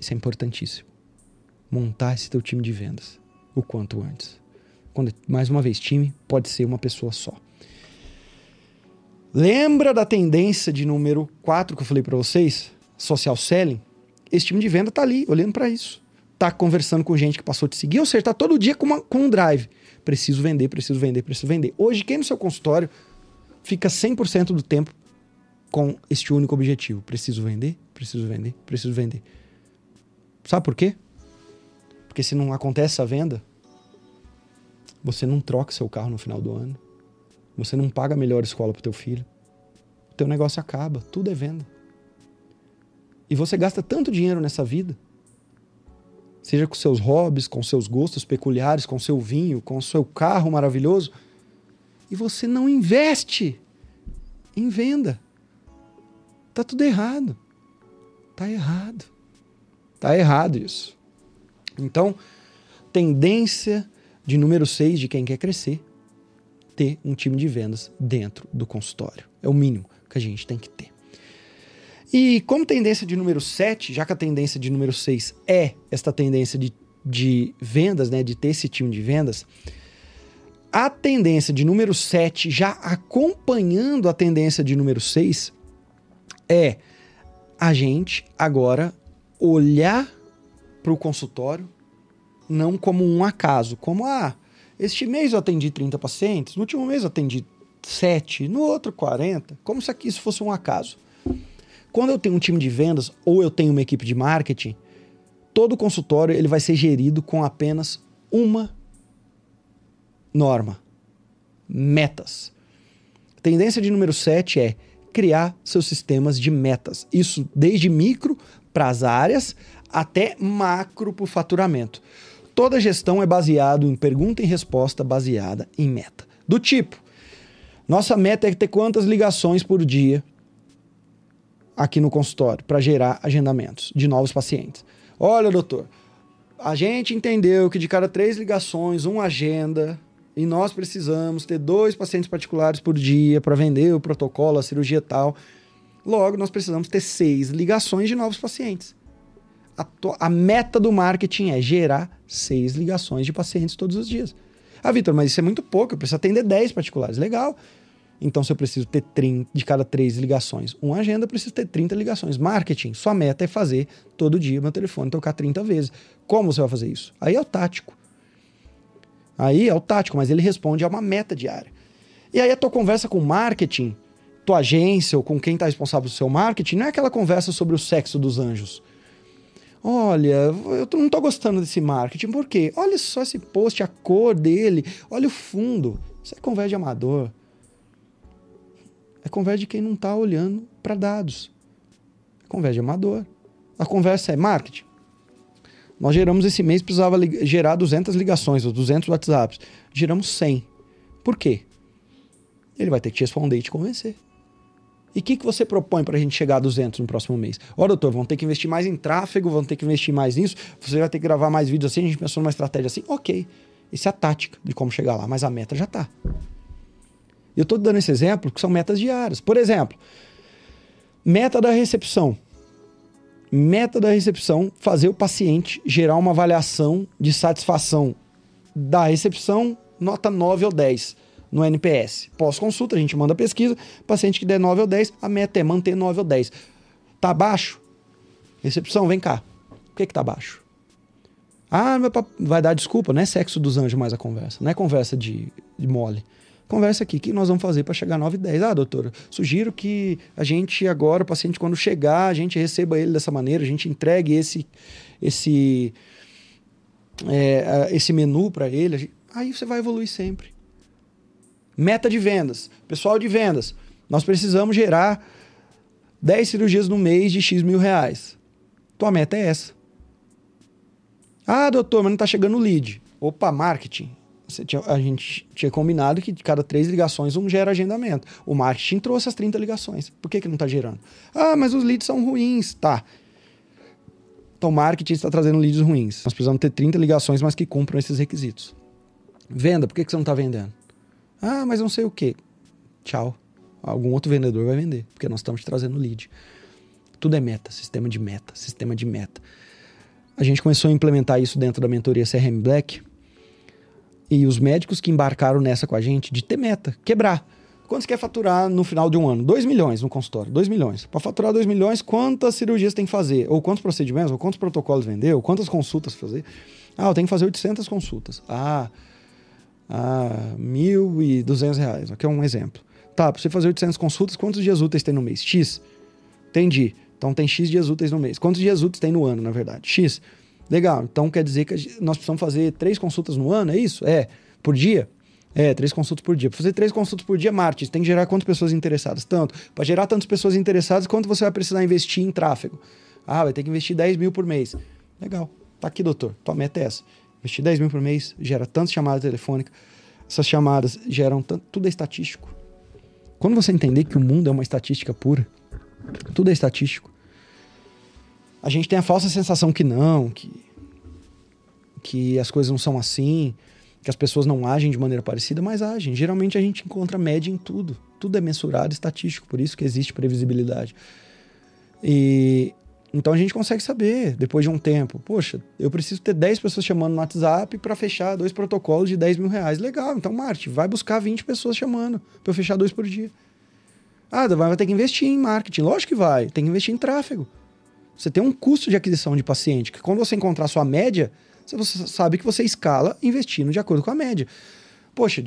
Isso é importantíssimo. Montar esse teu time de vendas o quanto antes. Quando, mais uma vez, time pode ser uma pessoa só. Lembra da tendência de número 4 que eu falei para vocês? Social selling? Esse time de venda tá ali, olhando para isso. Tá conversando com gente que passou a te seguir, ou seja, tá todo dia com, uma, com um drive. Preciso vender, preciso vender, preciso vender. Hoje, quem no seu consultório fica 100% do tempo com este único objetivo: preciso vender, preciso vender, preciso vender. Sabe por quê? Porque se não acontece a venda, você não troca seu carro no final do ano. Você não paga a melhor escola para teu filho. O teu negócio acaba, tudo é venda. E você gasta tanto dinheiro nessa vida, seja com seus hobbies, com seus gostos peculiares, com seu vinho, com seu carro maravilhoso, e você não investe em venda. Tá tudo errado. Tá errado. Tá errado isso. Então, tendência de número 6 de quem quer crescer, ter um time de vendas dentro do consultório. É o mínimo que a gente tem que ter. E como tendência de número 7, já que a tendência de número 6 é esta tendência de, de vendas, né, de ter esse time de vendas, a tendência de número 7, já acompanhando a tendência de número 6, é a gente agora olhar para o consultório não como um acaso, como ah, este mês eu atendi 30 pacientes, no último mês eu atendi 7, no outro 40, como se isso fosse um acaso. Quando eu tenho um time de vendas ou eu tenho uma equipe de marketing, todo consultório ele vai ser gerido com apenas uma norma: metas. Tendência de número 7 é criar seus sistemas de metas. Isso desde micro para as áreas até macro para o faturamento. Toda gestão é baseado em pergunta e resposta baseada em meta. Do tipo, nossa meta é ter quantas ligações por dia aqui no consultório para gerar agendamentos de novos pacientes. Olha, doutor, a gente entendeu que de cada três ligações, uma agenda e nós precisamos ter dois pacientes particulares por dia para vender o protocolo, a cirurgia tal. Logo, nós precisamos ter seis ligações de novos pacientes. A, a meta do marketing é gerar seis ligações de pacientes todos os dias. Ah, Vitor, mas isso é muito pouco, eu preciso atender 10 particulares. Legal. Então, se eu preciso ter 30 de cada três ligações, uma agenda, eu preciso ter 30 ligações. Marketing, sua meta é fazer todo dia meu telefone tocar 30 vezes. Como você vai fazer isso? Aí é o tático. Aí é o tático, mas ele responde a uma meta diária. E aí a tua conversa com marketing, tua agência ou com quem está responsável pelo seu marketing, não é aquela conversa sobre o sexo dos anjos. Olha, eu não tô gostando desse marketing. Por quê? Olha só esse post, a cor dele, olha o fundo. Isso é conversa de amador. É conversa de quem não está olhando para dados. É conversa de amador. A conversa é marketing. Nós geramos esse mês, precisava gerar 200 ligações, ou 200 WhatsApps. Geramos 100. Por quê? Ele vai ter que te responder e te convencer. E o que, que você propõe para a gente chegar a 200 no próximo mês? Ó, doutor, vão ter que investir mais em tráfego, vão ter que investir mais nisso, você vai ter que gravar mais vídeos assim, a gente pensou numa estratégia assim. Ok, isso é a tática de como chegar lá, mas a meta já está. Eu estou dando esse exemplo que são metas diárias. Por exemplo, meta da recepção. Meta da recepção, fazer o paciente gerar uma avaliação de satisfação da recepção, nota 9 ou 10 no NPS. Pós-consulta, a gente manda pesquisa, paciente que der 9 ou 10, a meta é manter 9 ou 10. Tá baixo? Recepção, vem cá. Por que que tá baixo? Ah, meu papo vai dar desculpa, não é sexo dos anjos mais a conversa, não é conversa de, de mole. Conversa aqui, o que nós vamos fazer para chegar a 9 e 10? Ah, doutora, sugiro que a gente agora, o paciente, quando chegar, a gente receba ele dessa maneira, a gente entregue esse, esse, é, esse menu para ele. Aí você vai evoluir sempre. Meta de vendas. Pessoal de vendas, nós precisamos gerar 10 cirurgias no mês de X mil reais. Tua meta é essa. Ah, doutor, mas não está chegando o lead. Opa, marketing. Tinha, a gente tinha combinado que de cada três ligações um gera agendamento. O marketing trouxe as 30 ligações. Por que, que não está gerando? Ah, mas os leads são ruins. Tá. Então, marketing está trazendo leads ruins. Nós precisamos ter 30 ligações, mas que cumpram esses requisitos. Venda, por que, que você não está vendendo? Ah, mas não sei o que. Tchau. Algum outro vendedor vai vender, porque nós estamos te trazendo lead. Tudo é meta, sistema de meta, sistema de meta. A gente começou a implementar isso dentro da mentoria CRM Black. E os médicos que embarcaram nessa com a gente, de ter meta, quebrar. Quanto você quer faturar no final de um ano? 2 milhões no consultório, 2 milhões. Para faturar 2 milhões, quantas cirurgias tem que fazer? Ou quantos procedimentos? Ou quantos protocolos vender? Ou quantas consultas fazer? Ah, eu tenho que fazer 800 consultas. Ah, a R$ 1.200. Aqui é um exemplo. Tá, para você fazer 800 consultas, quantos dias úteis tem no mês? X. Entendi. Então tem X dias úteis no mês. Quantos dias úteis tem no ano, na verdade? X. Legal. Então quer dizer que nós precisamos fazer três consultas no ano, é isso? É. Por dia? É, três consultas por dia. Para fazer três consultas por dia, marketing, tem que gerar quantas pessoas interessadas? Tanto. Para gerar tantas pessoas interessadas, quanto você vai precisar investir em tráfego? Ah, vai ter que investir 10 mil por mês. Legal. Tá aqui, doutor. Tua meta é essa. Investir 10 mil por mês gera tantas chamadas telefônicas. Essas chamadas geram tanto. Tudo é estatístico. Quando você entender que o mundo é uma estatística pura, tudo é estatístico. A gente tem a falsa sensação que não, que, que as coisas não são assim, que as pessoas não agem de maneira parecida, mas agem. Geralmente a gente encontra média em tudo. Tudo é mensurado, estatístico, por isso que existe previsibilidade. E então a gente consegue saber, depois de um tempo, poxa, eu preciso ter 10 pessoas chamando no WhatsApp para fechar dois protocolos de 10 mil reais. Legal, então, Marte, vai buscar 20 pessoas chamando para eu fechar dois por dia. Ah, vai ter que investir em marketing. Lógico que vai, tem que investir em tráfego. Você tem um custo de aquisição de paciente, que quando você encontrar a sua média, você sabe que você escala investindo de acordo com a média. Poxa,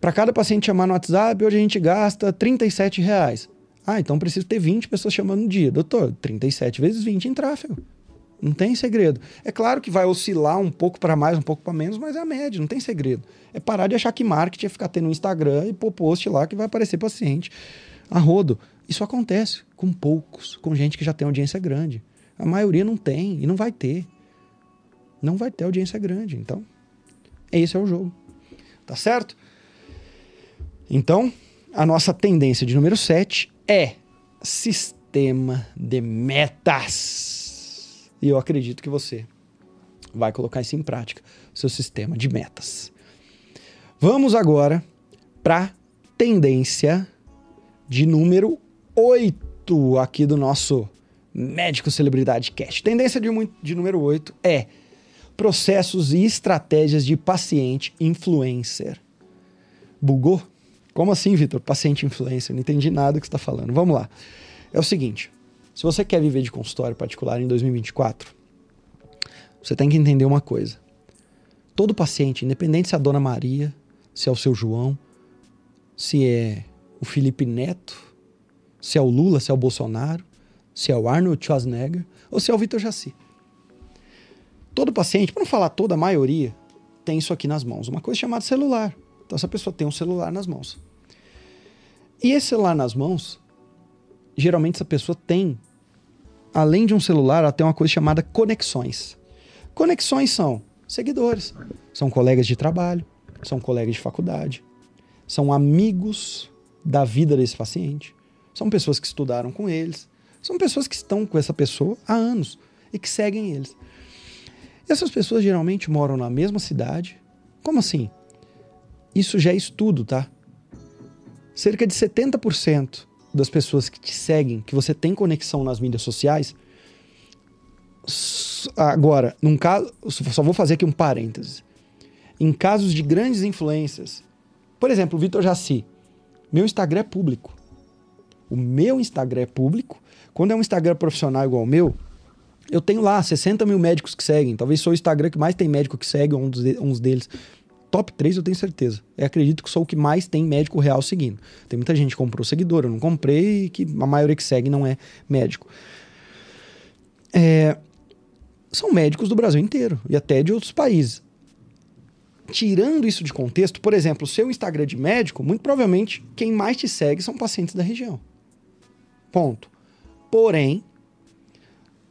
para cada paciente chamar no WhatsApp, hoje a gente gasta 37 reais. Ah, então preciso ter 20 pessoas chamando no dia. Doutor, 37 vezes 20 em tráfego. Não tem segredo. É claro que vai oscilar um pouco para mais, um pouco para menos, mas é a média, não tem segredo. É parar de achar que marketing é ficar tendo um Instagram e pôr post lá que vai aparecer paciente a rodo. Isso acontece com poucos, com gente que já tem audiência grande. A maioria não tem e não vai ter. Não vai ter audiência grande. Então, esse é o jogo. Tá certo? Então, a nossa tendência de número 7 é sistema de metas. E eu acredito que você vai colocar isso em prática, seu sistema de metas. Vamos agora para tendência de número 8 aqui do nosso Médico Celebridade Cast. Tendência de, de número 8 é processos e estratégias de paciente influencer. Bugou? Como assim, Vitor? Paciente influencer. Não entendi nada que você está falando. Vamos lá. É o seguinte: se você quer viver de consultório particular em 2024, você tem que entender uma coisa. Todo paciente, independente se é a Dona Maria, se é o seu João, se é o Felipe Neto, se é o Lula, se é o Bolsonaro, se é o Arnold Schwarzenegger ou se é o Vitor Jaci. Todo paciente, para não falar toda a maioria, tem isso aqui nas mãos, uma coisa chamada celular. Então essa pessoa tem um celular nas mãos. E esse celular nas mãos, geralmente essa pessoa tem, além de um celular, ela tem uma coisa chamada conexões. Conexões são seguidores, são colegas de trabalho, são colegas de faculdade, são amigos da vida desse paciente, são pessoas que estudaram com eles, são pessoas que estão com essa pessoa há anos e que seguem eles. Essas pessoas geralmente moram na mesma cidade. Como assim? Isso já é estudo, tá? Cerca de 70% das pessoas que te seguem, que você tem conexão nas mídias sociais, agora, num caso, só vou fazer aqui um parêntese. Em casos de grandes influências, por exemplo, Vitor Jaci, meu Instagram é público. O meu Instagram é público. Quando é um Instagram profissional igual o meu, eu tenho lá 60 mil médicos que seguem. Talvez sou o Instagram que mais tem médico que segue, um dos, uns deles. Top 3 eu tenho certeza. Eu acredito que sou o que mais tem médico real seguindo. Tem muita gente que comprou seguidor, eu não comprei, que a maioria que segue não é médico. É, são médicos do Brasil inteiro e até de outros países. Tirando isso de contexto, por exemplo, seu Instagram de médico, muito provavelmente quem mais te segue são pacientes da região. Ponto. Porém,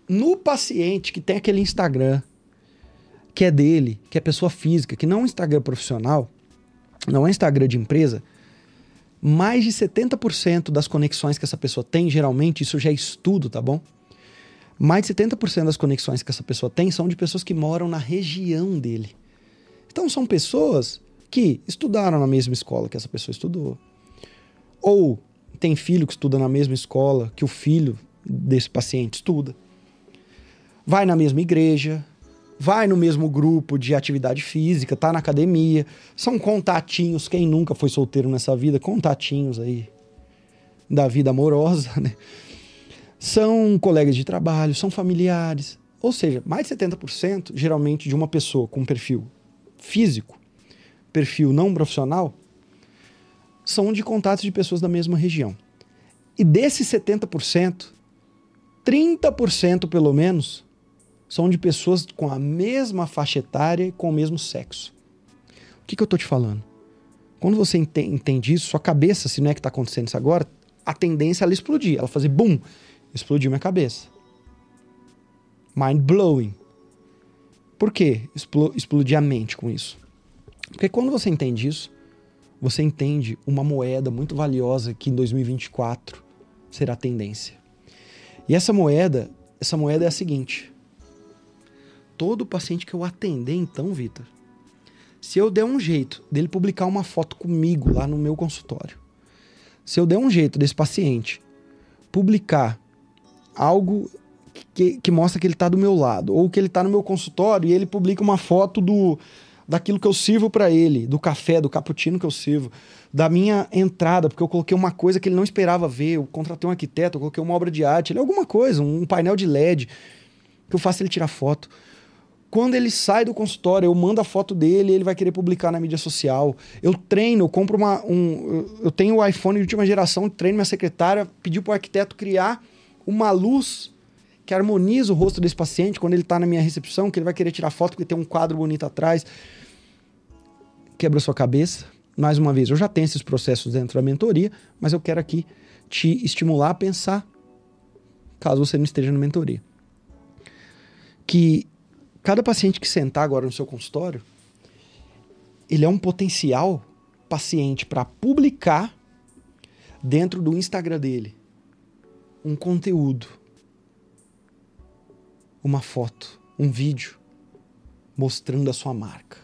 no paciente que tem aquele Instagram que é dele, que é pessoa física, que não é um Instagram profissional, não é Instagram de empresa, mais de 70% das conexões que essa pessoa tem, geralmente, isso já é estudo, tá bom? Mais de 70% das conexões que essa pessoa tem são de pessoas que moram na região dele. Então são pessoas que estudaram na mesma escola que essa pessoa estudou. Ou tem filho que estuda na mesma escola que o filho desse paciente estuda vai na mesma igreja, vai no mesmo grupo de atividade física, tá na academia. São contatinhos, quem nunca foi solteiro nessa vida, contatinhos aí da vida amorosa, né? São colegas de trabalho, são familiares. Ou seja, mais de 70% geralmente de uma pessoa com perfil físico, perfil não profissional, são de contatos de pessoas da mesma região. E desses 70%, 30% pelo menos são de pessoas com a mesma faixa etária e com o mesmo sexo. O que, que eu estou te falando? Quando você entende isso, sua cabeça, se não é que está acontecendo isso agora, a tendência é ela explodir, ela fazer bum, explodiu minha cabeça. Mind blowing. Por quê? explodir a mente com isso. Porque quando você entende isso, você entende uma moeda muito valiosa que em 2024 será tendência. E essa moeda, essa moeda é a seguinte: todo paciente que eu atender, então, Vitor, se eu der um jeito dele publicar uma foto comigo lá no meu consultório, se eu der um jeito desse paciente publicar algo que, que mostra que ele está do meu lado, ou que ele está no meu consultório e ele publica uma foto do daquilo que eu sirvo para ele, do café, do cappuccino que eu sirvo, da minha entrada, porque eu coloquei uma coisa que ele não esperava ver, eu contratei um arquiteto, eu coloquei uma obra de arte, alguma coisa, um painel de LED, que eu faço ele tirar foto. Quando ele sai do consultório, eu mando a foto dele, ele vai querer publicar na mídia social. Eu treino, eu compro uma. Um, eu tenho o iPhone de última geração, treino minha secretária, pediu para o arquiteto criar uma luz que harmoniza o rosto desse paciente quando ele está na minha recepção, que ele vai querer tirar foto porque tem um quadro bonito atrás. Quebra sua cabeça. Mais uma vez, eu já tenho esses processos dentro da mentoria, mas eu quero aqui te estimular a pensar, caso você não esteja na mentoria. Que cada paciente que sentar agora no seu consultório, ele é um potencial paciente para publicar dentro do Instagram dele um conteúdo, uma foto, um vídeo mostrando a sua marca,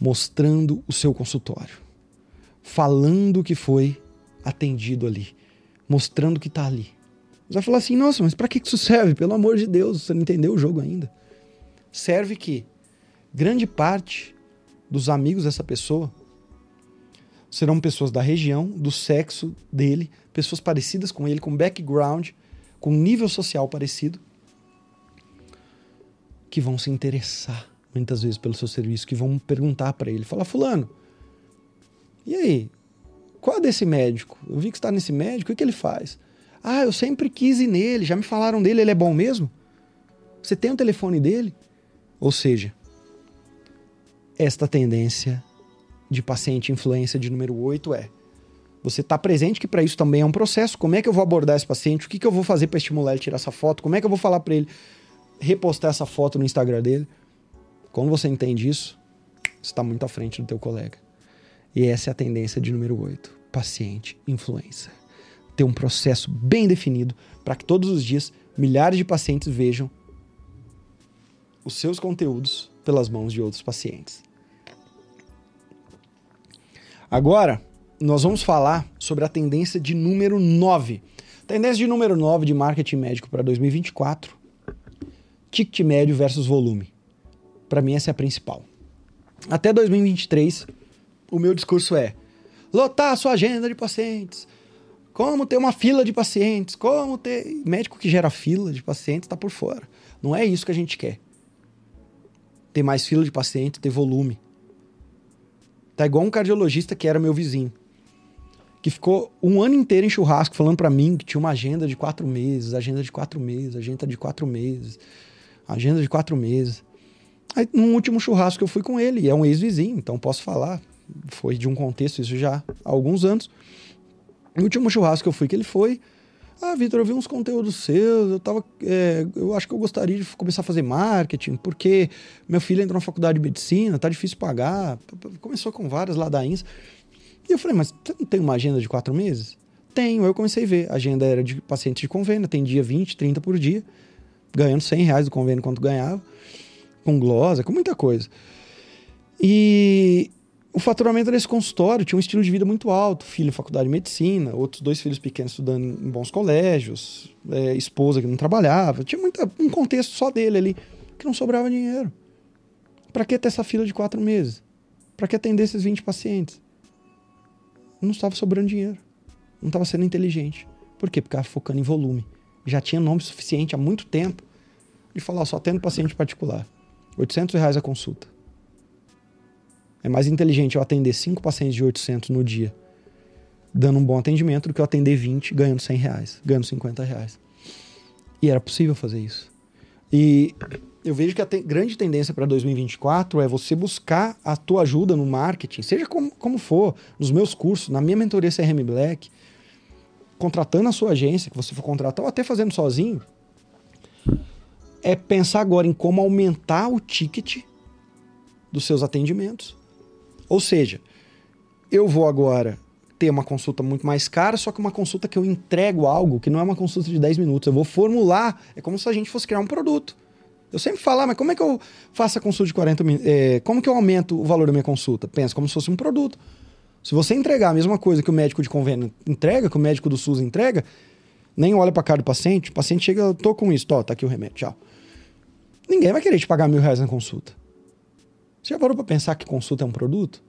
mostrando o seu consultório, falando que foi atendido ali, mostrando que está ali. Você vai falar assim: nossa, mas para que isso serve? Pelo amor de Deus, você não entendeu o jogo ainda serve que grande parte dos amigos dessa pessoa serão pessoas da região, do sexo dele, pessoas parecidas com ele, com background, com nível social parecido, que vão se interessar muitas vezes pelo seu serviço, que vão perguntar para ele, falar fulano, e aí, qual é desse médico? Eu vi que está nesse médico, o que ele faz? Ah, eu sempre quis ir nele, já me falaram dele, ele é bom mesmo? Você tem o telefone dele? Ou seja, esta tendência de paciente influência de número 8 é você está presente que para isso também é um processo. Como é que eu vou abordar esse paciente? O que, que eu vou fazer para estimular ele tirar essa foto? Como é que eu vou falar para ele repostar essa foto no Instagram dele? Quando você entende isso, você está muito à frente do teu colega. E essa é a tendência de número 8, paciente influência. Ter um processo bem definido para que todos os dias milhares de pacientes vejam os seus conteúdos pelas mãos de outros pacientes. Agora, nós vamos falar sobre a tendência de número 9. Tendência de número 9 de marketing médico para 2024. Ticket médio versus volume. Para mim, essa é a principal. Até 2023, o meu discurso é lotar a sua agenda de pacientes. Como ter uma fila de pacientes, como ter. Médico que gera fila de pacientes está por fora. Não é isso que a gente quer. Ter mais fila de pacientes, ter volume. Tá igual um cardiologista que era meu vizinho. Que ficou um ano inteiro em churrasco falando para mim que tinha uma agenda de quatro meses, agenda de quatro meses, agenda de quatro meses, agenda de quatro meses. Aí, no último churrasco que eu fui com ele, é um ex-vizinho, então posso falar, foi de um contexto isso já há alguns anos. No último churrasco que eu fui, que ele foi, ah, Vitor, eu vi uns conteúdos seus, eu tava. É, eu acho que eu gostaria de começar a fazer marketing, porque meu filho entrou na faculdade de medicina, tá difícil pagar. Começou com várias ladainhas. E eu falei, mas você não tem uma agenda de quatro meses? Tenho, eu comecei a ver. A agenda era de pacientes de convênio, atendia 20, 30 por dia, ganhando 100 reais do convênio quanto ganhava, com glosa, com muita coisa. E o faturamento desse consultório tinha um estilo de vida muito alto, filho faculdade de medicina, outros dois filhos pequenos estudando em bons colégios, é, esposa que não trabalhava, tinha muita, um contexto só dele ali, que não sobrava dinheiro. Para que ter essa fila de quatro meses? Para que atender esses 20 pacientes? Não estava sobrando dinheiro, não estava sendo inteligente. Por quê? Porque estava focando em volume. Já tinha nome suficiente há muito tempo de falar, só atendo paciente particular. 800 reais a consulta. É mais inteligente eu atender 5 pacientes de 800 no dia, dando um bom atendimento, do que eu atender 20 ganhando 100 reais, ganhando 50 reais. E era possível fazer isso. E eu vejo que a te grande tendência para 2024 é você buscar a tua ajuda no marketing, seja como, como for, nos meus cursos, na minha mentoria CRM Black, contratando a sua agência, que você for contratar, ou até fazendo sozinho, é pensar agora em como aumentar o ticket dos seus atendimentos ou seja, eu vou agora ter uma consulta muito mais cara, só que uma consulta que eu entrego algo que não é uma consulta de 10 minutos. Eu vou formular, é como se a gente fosse criar um produto. Eu sempre falo, ah, mas como é que eu faço a consulta de 40 minutos? É, como que eu aumento o valor da minha consulta? Pensa como se fosse um produto. Se você entregar a mesma coisa que o médico de convênio entrega, que o médico do SUS entrega, nem olha para cara do paciente, o paciente chega, eu tô com isso, tô, tá aqui o remédio, tchau. Ninguém vai querer te pagar mil reais na consulta. Você já parou para pensar que consulta é um produto?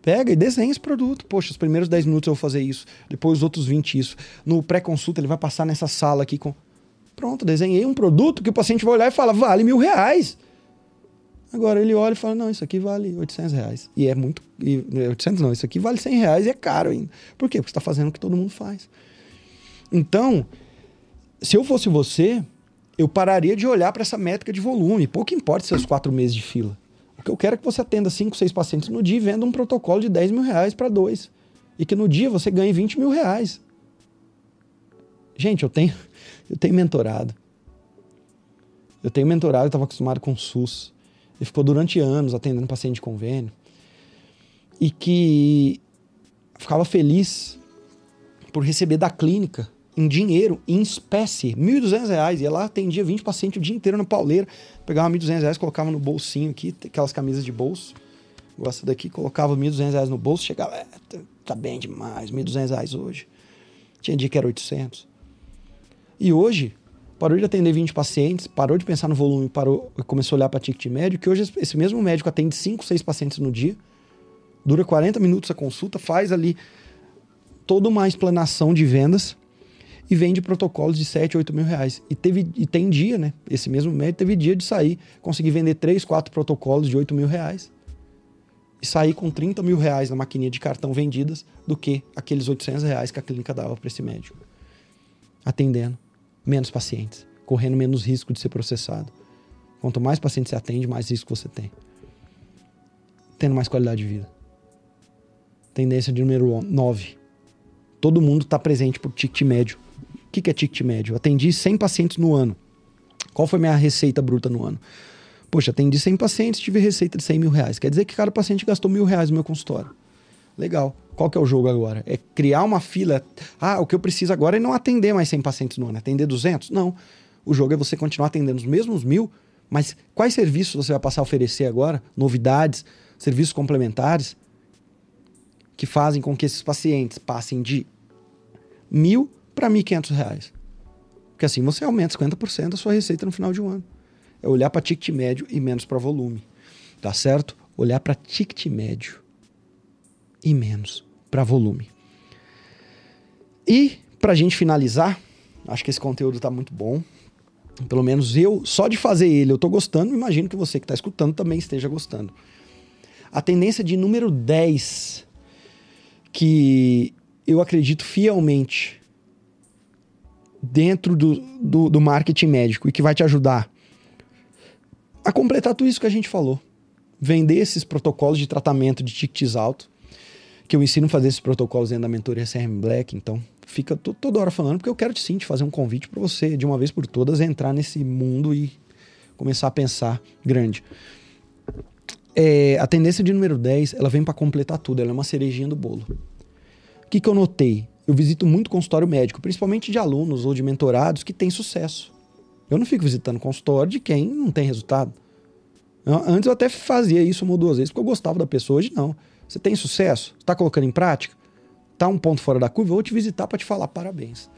Pega e desenha esse produto. Poxa, os primeiros 10 minutos eu vou fazer isso, depois os outros 20 isso. No pré-consulta ele vai passar nessa sala aqui com. Pronto, desenhei um produto que o paciente vai olhar e fala, vale mil reais. Agora ele olha e fala, não, isso aqui vale 800 reais. E é muito... E, 800 não, isso aqui vale 100 reais e é caro ainda. Por quê? Porque você está fazendo o que todo mundo faz. Então, se eu fosse você, eu pararia de olhar para essa métrica de volume. Pouco importa seus quatro meses de fila. Eu quero é que você atenda 5, 6 pacientes no dia e venda um protocolo de 10 mil reais para dois. E que no dia você ganhe 20 mil reais. Gente, eu tenho, eu tenho mentorado. Eu tenho mentorado, eu estava acostumado com SUS. E ficou durante anos atendendo paciente de convênio. E que ficava feliz por receber da clínica em dinheiro, em espécie, R$ 1.200. Ia lá, atendia 20 pacientes o dia inteiro na pauleira, pegava R$ 1.200, colocava no bolsinho aqui, aquelas camisas de bolso. Gosta daqui, colocava R$ 1.200 no bolso, chegava, é, tá bem demais, R$ 1.200 hoje. Tinha dia que era 800. E hoje, parou de atender 20 pacientes, parou de pensar no volume, parou, começou a olhar para ticket médio, que hoje esse mesmo médico atende 5, 6 pacientes no dia, Dura 40 minutos a consulta, faz ali toda uma explanação de vendas e vende protocolos de 7, 8 mil reais. E, teve, e tem dia, né? Esse mesmo médico teve dia de sair, conseguir vender 3, 4 protocolos de 8 mil reais e sair com 30 mil reais na maquininha de cartão vendidas do que aqueles 800 reais que a clínica dava para esse médico. Atendendo menos pacientes, correndo menos risco de ser processado. Quanto mais pacientes você atende, mais risco você tem. Tendo mais qualidade de vida. Tendência de número 9. Todo mundo está presente por ticket médio. O que, que é ticket médio? Atendi 100 pacientes no ano. Qual foi minha receita bruta no ano? Poxa, atendi 100 pacientes, tive receita de 100 mil reais. Quer dizer que cada paciente gastou mil reais no meu consultório. Legal. Qual que é o jogo agora? É criar uma fila. Ah, o que eu preciso agora é não atender mais 100 pacientes no ano, atender 200? Não. O jogo é você continuar atendendo os mesmos mil, mas quais serviços você vai passar a oferecer agora? Novidades, serviços complementares que fazem com que esses pacientes passem de mil para quinhentos reais. Porque assim você aumenta 50% da sua receita no final de um ano. É olhar para ticket médio e menos para volume. Tá certo? Olhar para ticket médio e menos para volume. E para a gente finalizar, acho que esse conteúdo está muito bom. Pelo menos eu, só de fazer ele, eu estou gostando. Imagino que você que está escutando também esteja gostando. A tendência de número 10, que eu acredito fielmente dentro do, do, do marketing médico e que vai te ajudar a completar tudo isso que a gente falou. Vender esses protocolos de tratamento de tickets alto, que eu ensino a fazer esses protocolos dentro da mentoria CRM Black, então fica toda hora falando, porque eu quero sim te fazer um convite para você, de uma vez por todas, entrar nesse mundo e começar a pensar grande. É, a tendência de número 10, ela vem para completar tudo, ela é uma cerejinha do bolo. O que, que eu notei? Eu visito muito consultório médico, principalmente de alunos ou de mentorados que têm sucesso. Eu não fico visitando consultório de quem não tem resultado. Eu, antes eu até fazia isso uma ou duas vezes porque eu gostava da pessoa. Hoje não. Você tem sucesso? Está colocando em prática? Está um ponto fora da curva? Eu vou te visitar para te falar parabéns.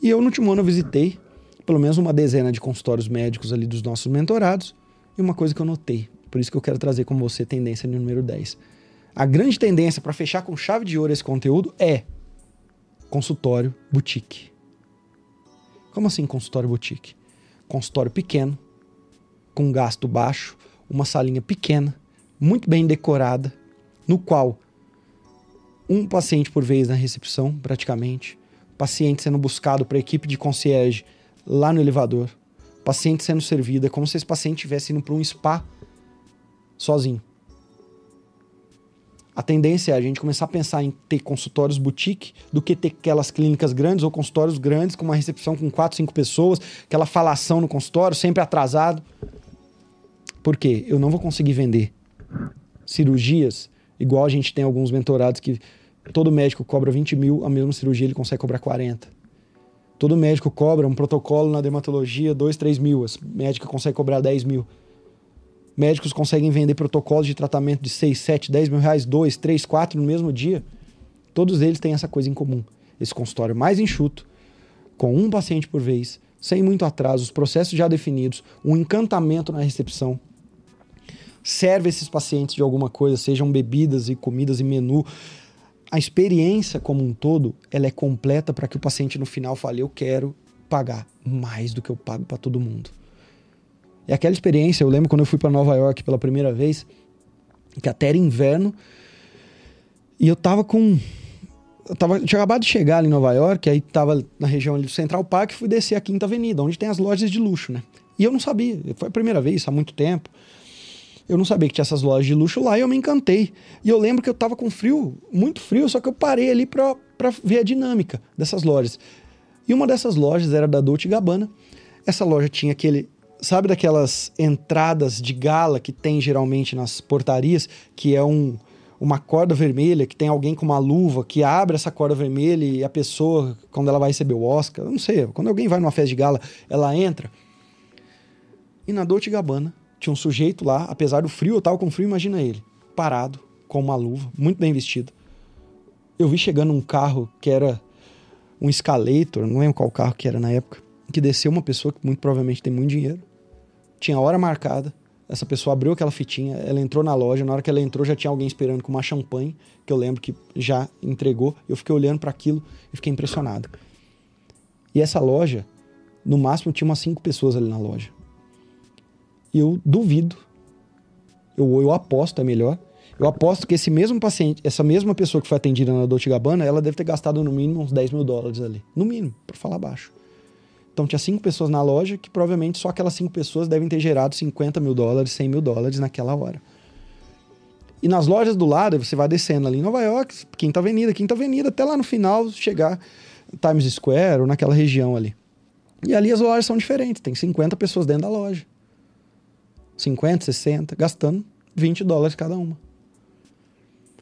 E eu no último ano eu visitei pelo menos uma dezena de consultórios médicos ali dos nossos mentorados. E uma coisa que eu notei, por isso que eu quero trazer com você tendência número 10. A grande tendência para fechar com chave de ouro esse conteúdo é consultório boutique. Como assim consultório boutique? Consultório pequeno, com gasto baixo, uma salinha pequena, muito bem decorada, no qual um paciente por vez na recepção, praticamente, paciente sendo buscado para a equipe de concierge lá no elevador, paciente sendo servida, como se esse paciente estivesse indo para um spa sozinho. A tendência é a gente começar a pensar em ter consultórios boutique do que ter aquelas clínicas grandes ou consultórios grandes com uma recepção com quatro, cinco pessoas, aquela falação no consultório, sempre atrasado. Por quê? Eu não vou conseguir vender cirurgias igual a gente tem alguns mentorados que todo médico cobra 20 mil, a mesma cirurgia ele consegue cobrar 40. Todo médico cobra um protocolo na dermatologia 2, 3 mil, a médica consegue cobrar 10 mil. Médicos conseguem vender protocolos de tratamento de 6, 7, 10 mil reais, 2, 3, 4 no mesmo dia. Todos eles têm essa coisa em comum. Esse consultório mais enxuto, com um paciente por vez, sem muito atraso, os processos já definidos, um encantamento na recepção. Serve esses pacientes de alguma coisa, sejam bebidas e comidas e menu. A experiência como um todo, ela é completa para que o paciente no final fale: eu quero pagar mais do que eu pago para todo mundo. E aquela experiência, eu lembro quando eu fui para Nova York pela primeira vez, que até era inverno, e eu tava com. Eu, tava, tinha acabado de chegar ali em Nova York, aí tava na região ali do Central Park, fui descer a Quinta Avenida, onde tem as lojas de luxo, né? E eu não sabia, foi a primeira vez, há muito tempo. Eu não sabia que tinha essas lojas de luxo lá e eu me encantei. E eu lembro que eu tava com frio, muito frio, só que eu parei ali pra, pra ver a dinâmica dessas lojas. E uma dessas lojas era da Dolce Gabbana. Essa loja tinha aquele Sabe daquelas entradas de gala que tem geralmente nas portarias, que é um, uma corda vermelha, que tem alguém com uma luva que abre essa corda vermelha e a pessoa, quando ela vai receber o Oscar, não sei, quando alguém vai numa festa de gala, ela entra. E na Dolce Gabbana tinha um sujeito lá, apesar do frio, eu tava com frio, imagina ele, parado, com uma luva, muito bem vestido. Eu vi chegando um carro que era um Escalator, não lembro qual carro que era na época que desceu uma pessoa que muito provavelmente tem muito dinheiro, tinha hora marcada, Essa pessoa abriu aquela fitinha, ela entrou na loja, na hora que ela entrou já tinha alguém esperando com uma champanhe, que eu lembro que já entregou. Eu fiquei olhando para aquilo e fiquei impressionado. E essa loja, no máximo tinha umas cinco pessoas ali na loja. E eu duvido, eu, eu aposto, é melhor, eu aposto que esse mesmo paciente, essa mesma pessoa que foi atendida na Dolce Gabbana, ela deve ter gastado no mínimo uns 10 mil dólares ali. No mínimo, para falar baixo. Então tinha cinco pessoas na loja que provavelmente só aquelas cinco pessoas devem ter gerado 50 mil dólares, 100 mil dólares naquela hora. E nas lojas do lado, você vai descendo ali em Nova York, Quinta Avenida, Quinta Avenida, até lá no final chegar Times Square ou naquela região ali. E ali as lojas são diferentes, tem 50 pessoas dentro da loja. 50, 60, gastando 20 dólares cada uma.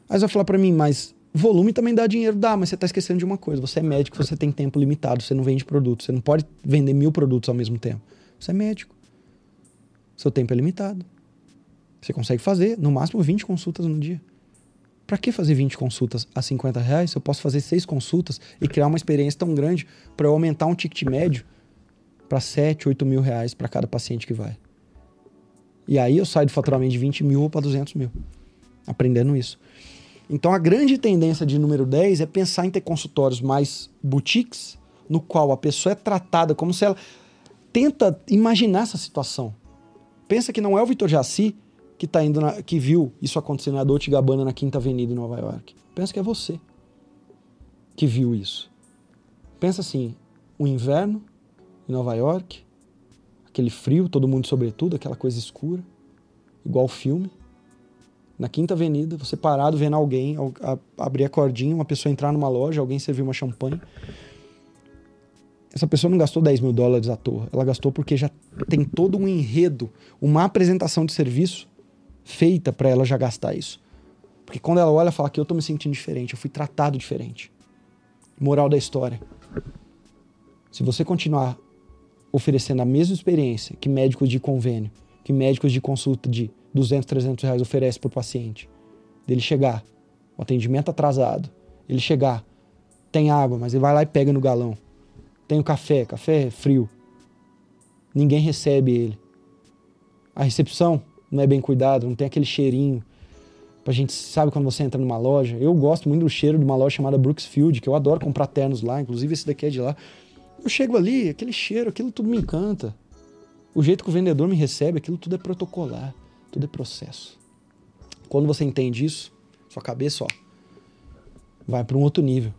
Aí você vai falar para mim, mas Volume também dá dinheiro, dá, mas você está esquecendo de uma coisa. Você é médico, você tem tempo limitado, você não vende produtos. Você não pode vender mil produtos ao mesmo tempo. Você é médico. Seu tempo é limitado. Você consegue fazer, no máximo, 20 consultas no dia. Para que fazer 20 consultas a 50 reais? Eu posso fazer 6 consultas e criar uma experiência tão grande para eu aumentar um ticket médio para 7, 8 mil reais para cada paciente que vai. E aí eu saio do faturamento de 20 mil para 200 mil. Aprendendo isso. Então a grande tendência de número 10 é pensar em ter consultórios mais boutiques, no qual a pessoa é tratada como se ela tenta imaginar essa situação. Pensa que não é o Vitor Jaci que tá indo na, que viu isso acontecer na Dolce Gabbana na Quinta Avenida em Nova York. Pensa que é você que viu isso. Pensa assim, o inverno em Nova York, aquele frio, todo mundo sobretudo, aquela coisa escura, igual filme na Quinta Avenida, você parado vendo alguém a, a, abrir a cordinha, uma pessoa entrar numa loja, alguém servir uma champanhe. Essa pessoa não gastou 10 mil dólares à toa. Ela gastou porque já tem todo um enredo, uma apresentação de serviço feita para ela já gastar isso. Porque quando ela olha, fala que eu estou me sentindo diferente, eu fui tratado diferente. Moral da história. Se você continuar oferecendo a mesma experiência que médicos de convênio, que médicos de consulta de 200, 300 reais oferece por paciente. Dele chegar, o atendimento atrasado, ele chegar, tem água, mas ele vai lá e pega no galão. Tem o café, café é frio. Ninguém recebe ele. A recepção não é bem cuidada, não tem aquele cheirinho. Pra gente, sabe quando você entra numa loja? Eu gosto muito do cheiro de uma loja chamada Brooksfield, que eu adoro comprar ternos lá, inclusive esse daqui é de lá. Eu chego ali, aquele cheiro, aquilo tudo me encanta. O jeito que o vendedor me recebe, aquilo tudo é protocolar. Tudo é processo. Quando você entende isso, sua cabeça ó, vai para um outro nível.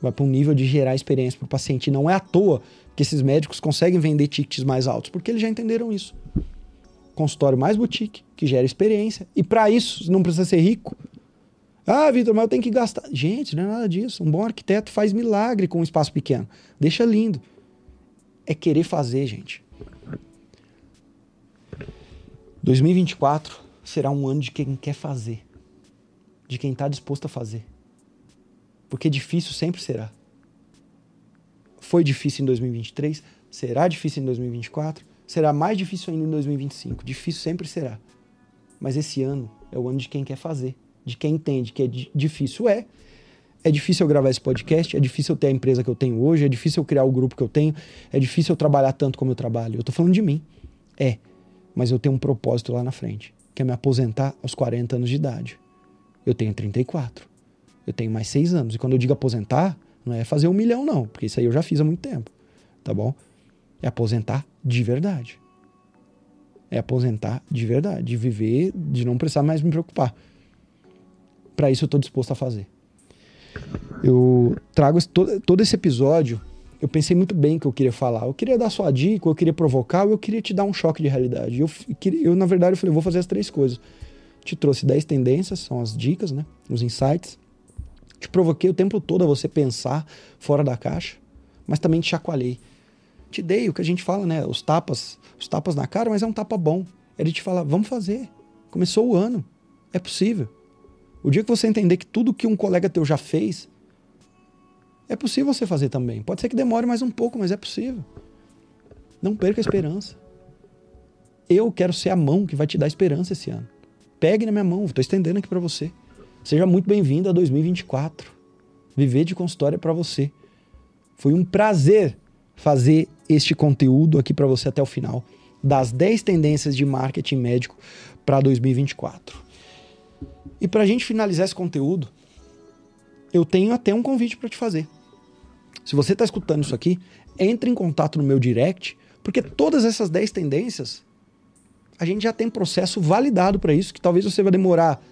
Vai para um nível de gerar experiência para o paciente. E não é à toa que esses médicos conseguem vender tickets mais altos, porque eles já entenderam isso. Consultório mais boutique, que gera experiência. E para isso, não precisa ser rico. Ah, Vitor, mas eu tenho que gastar. Gente, não é nada disso. Um bom arquiteto faz milagre com um espaço pequeno. Deixa lindo. É querer fazer, gente. 2024 será um ano de quem quer fazer, de quem está disposto a fazer. Porque difícil sempre será. Foi difícil em 2023, será difícil em 2024, será mais difícil ainda em 2025. Difícil sempre será. Mas esse ano é o ano de quem quer fazer, de quem entende que é difícil. É. É difícil eu gravar esse podcast, é difícil eu ter a empresa que eu tenho hoje, é difícil eu criar o grupo que eu tenho, é difícil eu trabalhar tanto como eu trabalho. Eu tô falando de mim. É mas eu tenho um propósito lá na frente, que é me aposentar aos 40 anos de idade. Eu tenho 34. Eu tenho mais seis anos. E quando eu digo aposentar, não é fazer um milhão, não, porque isso aí eu já fiz há muito tempo. Tá bom? É aposentar de verdade. É aposentar de verdade, de viver, de não precisar mais me preocupar. Para isso eu estou disposto a fazer. Eu trago todo, todo esse episódio eu pensei muito bem o que eu queria falar. Eu queria dar sua dica, eu queria provocar, eu queria te dar um choque de realidade. Eu, eu na verdade, eu falei, vou fazer as três coisas. Te trouxe 10 tendências, são as dicas, né? Os insights. Te provoquei o tempo todo a você pensar fora da caixa, mas também te chacoalhei. Te dei o que a gente fala, né? Os tapas, os tapas na cara, mas é um tapa bom. De te falar, vamos fazer. Começou o ano. É possível. O dia que você entender que tudo que um colega teu já fez, é possível você fazer também. Pode ser que demore mais um pouco, mas é possível. Não perca a esperança. Eu quero ser a mão que vai te dar esperança esse ano. Pegue na minha mão, estou estendendo aqui para você. Seja muito bem-vindo a 2024. Viver de consultório é para você. Foi um prazer fazer este conteúdo aqui para você até o final. das 10 tendências de marketing médico para 2024. E para a gente finalizar esse conteúdo, eu tenho até um convite para te fazer. Se você está escutando isso aqui, entre em contato no meu direct, porque todas essas 10 tendências, a gente já tem processo validado para isso, que talvez você vai demorar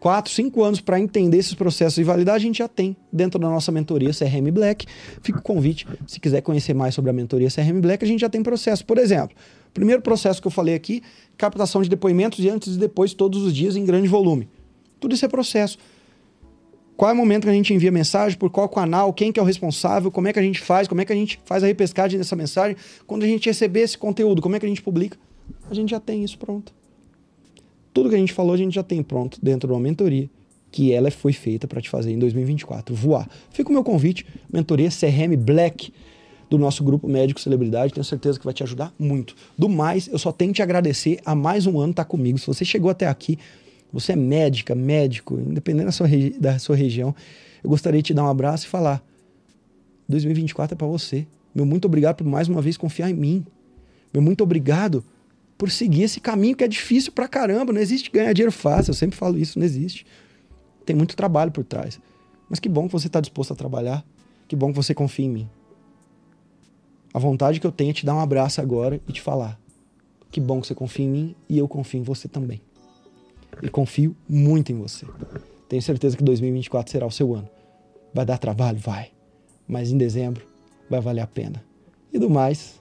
4, 5 anos para entender esses processos e validar, a gente já tem dentro da nossa mentoria CRM Black. Fica o convite, se quiser conhecer mais sobre a mentoria CRM Black, a gente já tem processo. Por exemplo, primeiro processo que eu falei aqui, captação de depoimentos e antes e depois todos os dias em grande volume. Tudo isso é processo. Qual é o momento que a gente envia mensagem, por qual canal, quem que é o responsável, como é que a gente faz, como é que a gente faz a repescagem dessa mensagem, quando a gente receber esse conteúdo, como é que a gente publica. A gente já tem isso pronto. Tudo que a gente falou, a gente já tem pronto dentro de uma mentoria, que ela foi feita para te fazer em 2024, voar. Fica o meu convite, mentoria CRM Black do nosso grupo Médico Celebridade, tenho certeza que vai te ajudar muito. Do mais, eu só tenho que te agradecer a mais um ano estar tá comigo. Se você chegou até aqui, você é médica, médico, independente da sua, da sua região, eu gostaria de te dar um abraço e falar: 2024 é para você. Meu muito obrigado por mais uma vez confiar em mim. Meu muito obrigado por seguir esse caminho que é difícil pra caramba. Não existe ganhar dinheiro fácil, eu sempre falo isso, não existe. Tem muito trabalho por trás. Mas que bom que você está disposto a trabalhar. Que bom que você confia em mim. A vontade que eu tenho é te dar um abraço agora e te falar: que bom que você confia em mim e eu confio em você também e confio muito em você. Tenho certeza que 2024 será o seu ano. Vai dar trabalho? Vai. Mas em dezembro vai valer a pena. E do mais,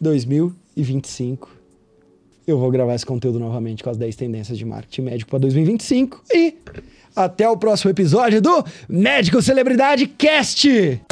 2025 eu vou gravar esse conteúdo novamente com as 10 tendências de marketing médico para 2025 e até o próximo episódio do Médico Celebridade Cast.